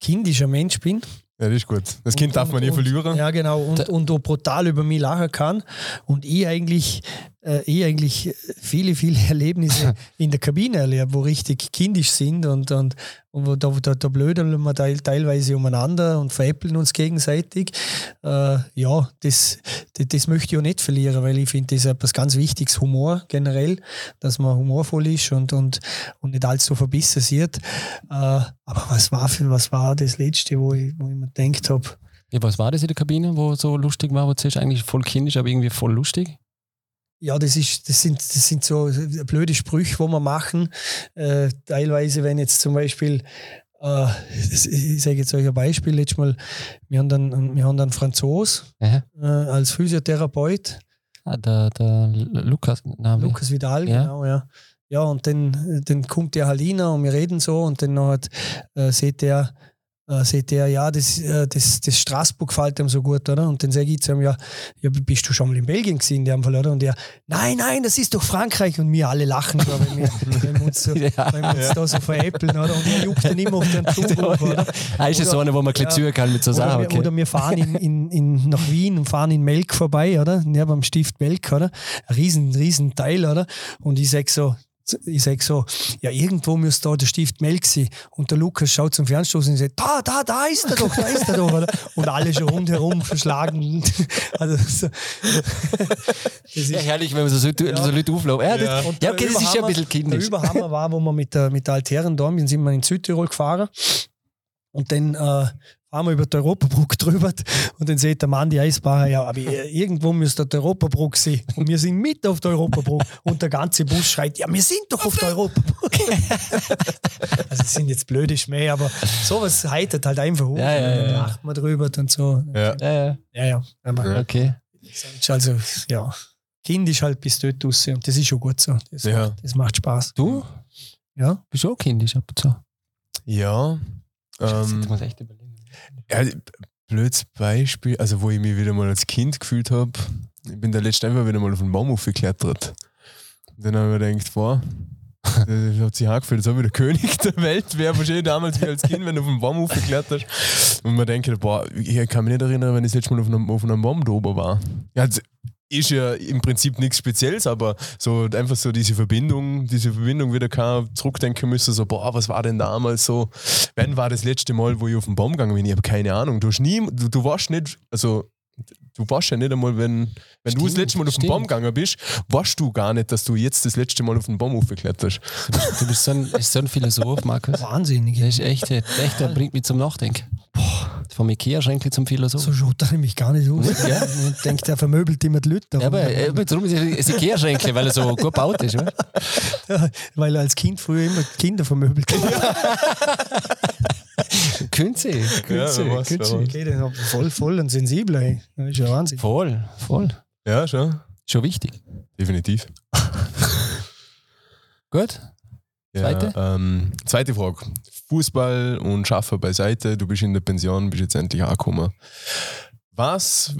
kindischer Mensch bin. Ja, das ist gut. Das Kind Und- darf man nie und- verlieren. Ja, genau. Und, und auch brutal über mich lachen kann. Und ich eigentlich, äh, ich eigentlich viele, viele Erlebnisse in der Kabine erlebe, wo richtig kindisch sind und, und, und wo da, da, da blödeln wir teil, teilweise umeinander und veräppeln uns gegenseitig. Äh, ja, das, das, das möchte ich auch nicht verlieren, weil ich finde, das ist etwas ganz Wichtiges, Humor generell, dass man humorvoll ist und, und, und nicht allzu verbissen sieht. Äh, aber was war, für, was war das Letzte, wo ich, wo ich mir gedacht habe, Ja, was war das in der Kabine, wo so lustig war? Wo du siehst, eigentlich voll kindisch, aber irgendwie voll lustig? Ja, das, ist, das, sind, das sind so blöde Sprüche, die wir machen. Äh, teilweise, wenn jetzt zum Beispiel, äh, ich sage jetzt euch ein Beispiel, letztes Mal, wir haben dann, wir haben dann Franzos äh, als Physiotherapeut, Ah, der, der Lukas. Wie- Lukas Vidal, Ja. genau, ja. Ja, und dann, dann kommt der rein und wir reden so und dann hat, äh, sieht er, äh, sieht er, ja, das, äh, das, das Straßburg gefällt ihm so gut, oder? Und dann sage ich zu ihm, ja, ja, bist du schon mal in Belgien gewesen in dem Fall, oder? Und er, nein, nein, das ist doch Frankreich. Und wir alle lachen, da, wenn, wir, wenn wir uns, so, Ja. wenn wir uns da so veräppeln, oder? Und er juckt dann immer auf den Zug auf, oder? Ah, ist das so eine, wo man ein bisschen Ja. kann mit so Oder, Sachen? wir, Okay. oder wir fahren in, in, in, nach Wien und fahren in Melk vorbei, oder? Ja, beim Stift Melk, oder? Ein riesen, riesen Teil, oder? Und ich sag so, ich sag so, ja, irgendwo müsste da der Stift Melk sein. Und der Lukas schaut zum Fernstoß und sagt, da, da, da ist er doch, da ist er doch, oder? Und alle schon rundherum verschlagen. Also, so, das ja, ist, herrlich, wenn man so, so, so Leute auflaufen. Ja, das, ja, der okay, das ist ja ein bisschen kindisch. Der Überhammer war, wo wir mit der, mit der Altherren da sind, sind wir in Südtirol gefahren. Und dann äh, wir über die Europabrücke drüber und dann sieht der Mann die Eisbahn, ja, aber irgendwo müsste die Europabrücke sein. Und wir sind mit auf der Europabrücke und der ganze Bus schreit, ja, wir sind doch auf der Europabrücke. also das sind jetzt blöde Schmäh, aber sowas heitert halt einfach auf. Ja, ja, und dann ja. lacht man drüber und so. Ja. Ja, ja. Ja, ja. Ja. Okay. Also, ja, Kind ist halt bis dort raus und das ist schon gut so. Das, Ja. macht, das macht Spaß. Du Ja. bist auch kindisch ab und zu. Ja. Scheiße, Ähm, du musst echt überlegen. Ja, blödes Beispiel, also wo ich mich wieder mal als Kind gefühlt habe, ich bin da letzte einfach wieder mal auf den Baum aufgeklettert. Dann habe ich mir gedacht, boah, das hat sich angefühlt, als ob ich der König der Welt wäre, wahrscheinlich damals wie als Kind, wenn du auf den Baum aufgeklettert Und man denkt, boah, ich kann mich nicht erinnern, wenn ich das letzte Mal auf einem, auf einem Baum da oben war. Ja, ist ja im Prinzip nichts Spezielles, aber so einfach so diese Verbindung, diese Verbindung wieder kann zurückdenken müssen, so, boah, was war denn damals so? Wann war das letzte Mal, wo ich auf den Baum gegangen bin? Ich habe keine Ahnung. Du, hast nie, du, du warst nicht, also du warst ja nicht einmal, wenn, wenn du das Stimmt, letzte Mal auf den stimmt. Baum gegangen bist, warst du gar nicht, dass du jetzt das letzte Mal auf den Baum aufgeklettert Du bist, du bist so, ein, so ein Philosoph, Markus. Wahnsinnig. Das ist echt, echt der bringt mich zum Nachdenken. Vom Ikea-Schränkel zum Philosoph. So schaut er nämlich gar nicht aus. Ja. Ich denke, der vermöbelt immer die Leute. Ja, aber, äh, aber darum ist es ein Ikea-Schränkel, weil er so gut gebaut ist. Oder? Weil er als Kind früher immer Kinder vermöbelt hat. Künze, Künze, Künze. Okay, ich voll, voll und sensibel. Ey. Das ist ja Wahnsinn. Voll, voll. Ja, schon. Schon wichtig. Definitiv. Gut. Ja, Zweite? Ähm, zweite Frage. Fußball und Schaffen beiseite. Du bist in der Pension, bist jetzt endlich angekommen. Was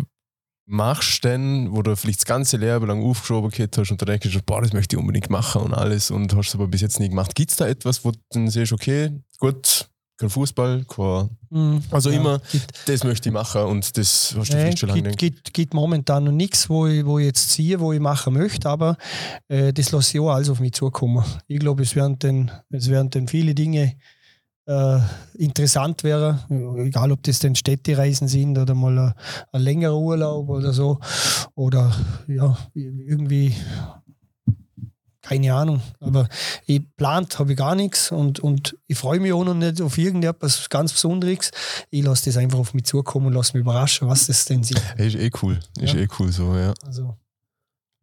machst du denn, wo du vielleicht das ganze Leben lang aufgeschoben gehabt hast und da denkst boah, das möchte ich unbedingt machen und alles und hast es aber bis jetzt nie gemacht. Gibt es da etwas, wo du dann siehst, okay, gut, kein Fußball, kein, Mhm. also Ja, immer, Gibt, das möchte ich machen und das hast du nee, vielleicht schon lange gibt, gibt, gibt momentan noch nichts, wo ich, wo ich jetzt ziehe, wo ich machen möchte, aber äh, das lasse ich auch alles auf mich zukommen. Ich glaube, es werden dann, es werden dann viele Dinge äh, interessant wäre, egal ob das denn Städtereisen sind oder mal ein, ein längerer Urlaub oder so. Oder ja, irgendwie keine Ahnung. Aber ich plant habe ich gar nichts und, und ich freue mich auch noch nicht auf irgendetwas ganz Besonderes. Ich lasse das einfach auf mich zukommen und lasse mich überraschen, was das denn ist. Ist eh cool. Ist Ja. eh cool so, ja. Also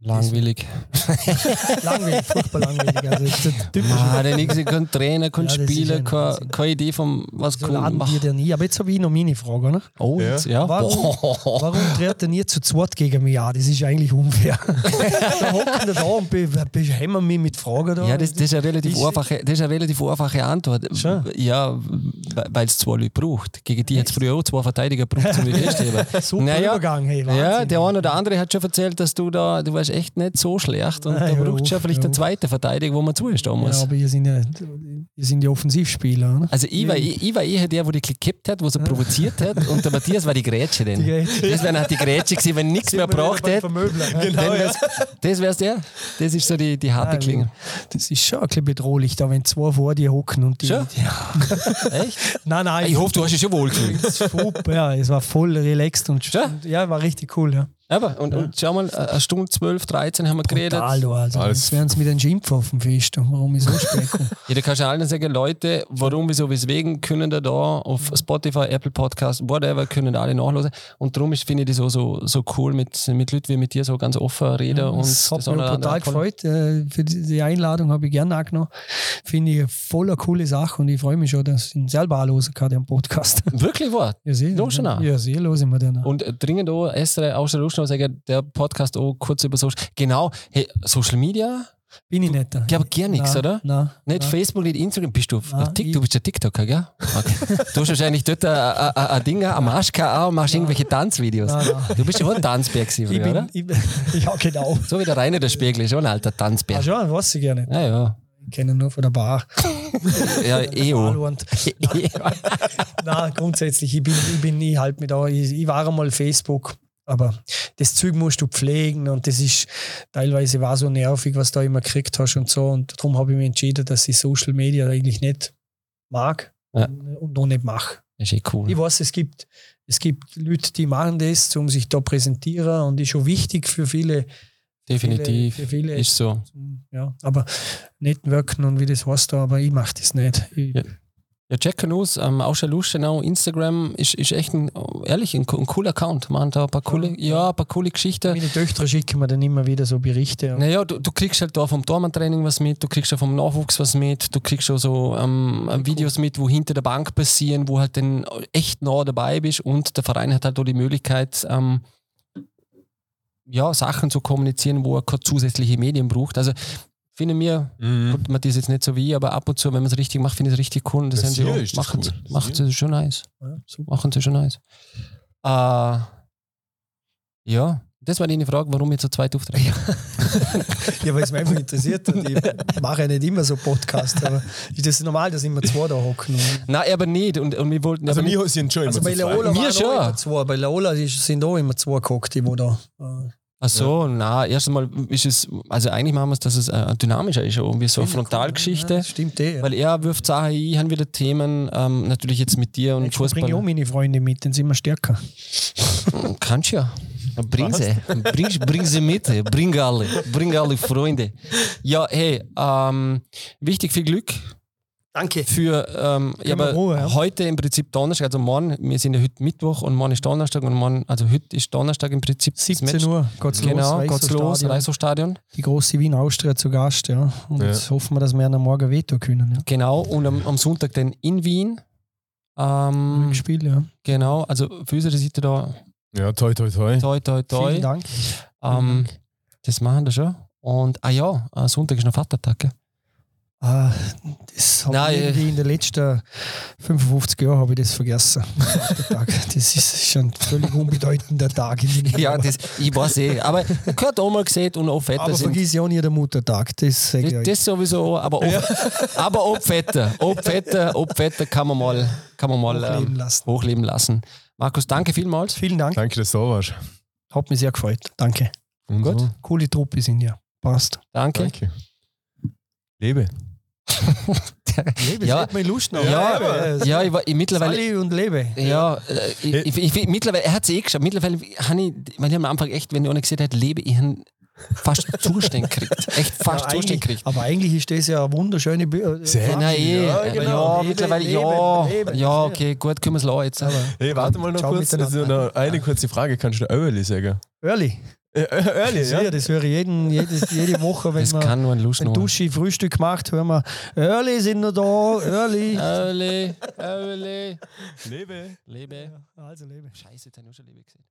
Langweilig. langweilig, furchtbar langweilig. Also das ist der typische Ah, der nächste kann Trainer, kann Ja, spielen, ein keine, keine Idee von was so laden wir machen. dir nie. Aber jetzt habe ich noch meine Frage. Oder? Oh, Ja. jetzt, ja. Warum, Boah. warum tritt er nie zu zweit gegen mich an? Das ist eigentlich unfair. da hocken wir da und be behämmern mich mit Fragen. Da. Ja, das, das, ist eine relativ Ist- einfache, das ist eine relativ einfache Antwort. Schon? Ja, weil es zwei Leute braucht. Gegen die hat es früher auch zwei Verteidiger gebraucht, zum Feststehen. Super Naja. Übergang. Hey, Ja, Wahnsinn. der eine oder andere hat schon erzählt, dass du da, du warst echt nicht so schlecht und Nein, da braucht auf, schon vielleicht auf. zweiten Verteidiger, wo man zustehen muss. Ja, aber ihr sind ja, ihr sind ja Offensivspieler. Oder? Also ich war, ich, ich war eher der, der dich gekippt hat, der so provoziert hat und der Matthias war die Grätsche denn. Die Grätsche. Das wäre halt die Grätsche gewesen, wenn nichts mehr gebraucht hätte. Genau, wär's, das wär's der. Das ist so die, die harte Klinge. Das ist schon ein bisschen bedrohlich, da wenn zwei vor dir hocken und die. Schon? Ja. Echt? Nein, nein. Ich hoffe, du hast dich schon wohl gefühlt. Super, ja, es war voll relaxed und Schon? ja, war richtig cool. Ja. Aber, und, und schau mal, eine Stunde 12, 13 haben wir geredet. Total, du, also. Alles- Jetzt werden sie mit den Schimpfen auf dem Fest, warum ich so spät komme. Ja, da kannst du allen sagen, Leute, warum, wieso, weswegen können da da auf Spotify, Apple Podcast, whatever, können da alle nachlesen. Und darum finde ich das so, so, so cool, mit, mit Leuten wie mit dir so ganz offen reden. und das hat mich total gefreut. Äh, für die Einladung habe ich gerne angenommen. Finde ich eine voll coole Sache und ich freue mich schon, dass ich ihn selber auch hören kann, den Podcast. Wirklich wahr. Ja, sehr. Du schon auch? Ja, sehr, höre ich mir den an. Und äh, dringend auch, Estre, auch schon Noch sagen, der Podcast auch kurz über Social. Genau, hey, Social Media, Bin ich nicht. ich glaube gar nichts, oder? Nein. Nicht nein. Facebook, nicht Instagram, bist du Nein, ich- du bist ein TikToker, gell? Okay. Du hast wahrscheinlich dort ein- Ding, ein Maschka auch und machst irgendwelche Tanzvideos. Nein. Du bist schon ein Tanzberg, gewesen Ich bin, oder? ich, bin- ja, genau. So wie der Rainer der Spiegel, schon ein alter Ja, Tanzberg. schon, weiß ich gerne. Ja, ja. Ich kenne ihn nur von der Bar. Ja, auch. Und, Nein, grundsätzlich, ich bin, ich bin nie halt mit da. Ich, ich war einmal Facebook, aber das Zeug musst du pflegen und das ist teilweise war so nervig, was du da immer gekriegt hast und so. Und darum habe ich mich entschieden, dass ich Social Media eigentlich nicht mag Ja. und noch nicht mache. ist eh cool. Ich weiß, es gibt, es gibt Leute, die machen das, um sich da präsentieren und ist schon wichtig für viele. Definitiv. Viele, für viele Ist so. ja, aber Networken und wie das heißt da, aber ich mache das nicht. Ich, Ja. Ja, checken aus, ähm, auch schon Lust, genau, Instagram ist, ist echt ein, ehrlich, ein, ein cooler Account. Man da ein paar coole, ja, ein paar coole Geschichten. Meine Töchter schicken mir dann immer wieder so Berichte. Naja, du, du kriegst halt da vom Tormann-Training was mit, du kriegst ja vom Nachwuchs was mit, du kriegst schon so ähm, Videos mit, wo hinter der Bank passieren, wo halt dann echt nah dabei bist und der Verein hat halt auch die Möglichkeit, ähm, ja, Sachen zu kommunizieren, wo er keine zusätzliche Medien braucht. Also finde mir, Mhm. gut, Matthias jetzt nicht so wie, aber ab und zu, wenn man es richtig macht, finde ich es richtig cool. Und das, Das haben sie auch, ist das machen, cool. sie- Das machen sie schon nice. Ja. Machen sie schon nice. Äh, ja, das war deine Frage, warum ich zu zweit auftrete. Ja, weil es mich einfach interessiert und ich mache ja nicht immer so Podcasts, aber ist das normal, dass immer zwei da hocken? Nein, aber nicht. Und, und wir wollten Also mir sind schon immer Also bei. Leola Mir waren schon. immer zwei. Bei Leola ist- sind auch immer zwei gehockt, die da. Äh, Ach so, na, erst einmal ist es, also eigentlich machen wir es, dass es äh, dynamischer ist, irgendwie so eine ich Frontalgeschichte. Ja, stimmt eh. Ja. Weil er wirft Sachen ein, ich habe wieder Themen, ähm, natürlich jetzt mit dir und Mal bringe ich auch Fußball. meine Freunde mit, dann sind wir stärker. Kannst ja. Bring sie. Bring, bring sie mit. Bring alle. Bring alle Freunde. Ja, hey, ähm, wichtig viel Glück Danke. für ähm, ja, aber Ruhe, ja. heute im Prinzip Donnerstag, also morgen, wir sind ja heute Mittwoch und morgen ist Donnerstag und morgen, also heute ist Donnerstag im Prinzip das 17 Match. Uhr geht's Genau, los. geht's los, Reichsstadion. Reichsstadion. Die große Wien Austria zu Gast, ja. Und Ja. jetzt hoffen wir, dass wir am Morgen veto können. Ja. Genau, und am, am Sonntag dann in Wien. Ähm, Rückspiel, ja. genau, also für unsere Seite da, Ja, toi, toi, toi. toi, toi, toi. Vielen Dank. Ähm, das machen wir schon. Und, ah ja, äh, Sonntag ist noch Vatertag. gell? Ah, das habe Nein, ich äh, irgendwie in den letzten 55 Jahren habe ich das vergessen. Das ist schon ein völlig unbedeutender Tag. In den Ja, das, ich weiß eh. Aber gehört auch mal gesehen und auch Vetter aber sind. vergiss ja auch nie den Muttertag. Das Das, das sowieso, aber ob, aber ob Vetter, ob Vetter, ob Vetter kann man mal, kann man mal Hochleben ähm, lassen. hochleben lassen. Markus, danke vielmals. Vielen Dank. Danke, dass du da warst. Hat mich sehr gefreut. Danke. Und Gut. so. Coole Truppe sind ja. Passt. Danke. Danke. Lebe. Lebe, Ja. ja. mir Lust noch. Ja, Lebe. ja, ich, war, ich mittlerweile. Sally und Lebe. Ja, äh, ich, ich, ich, ich, mittlerweile, er hat es eh geschafft. Mittlerweile habe ich, weil ich am Anfang echt, wenn ich ohne gesehen hätte, lebe, ich habe fast Zustand gekriegt. Echt fast Ja, Zustand gekriegt. Aber eigentlich ist das ja eine wunderschöne Bild. Sehr. Nein, eh. Ja, Ja, genau. Lebe, mittlerweile, leben, ja. leben. ja, okay, gut, können wir es jetzt. Aber Hey, warte mal noch kurz. Also noch eine kurze Frage. Kannst du Early sagen? Early. Äh, Early, Das, ja? ja? das höre ich jeden, jedes, jede Woche, wenn Das wir kann nur ein Lust wenn. Dusche Frühstück macht, hören wir Early sind wir da, Early. Early, early. Lebe. Lebe. Also Lebe. Scheiße, jetzt habe ich auch schon Lebe gesehen.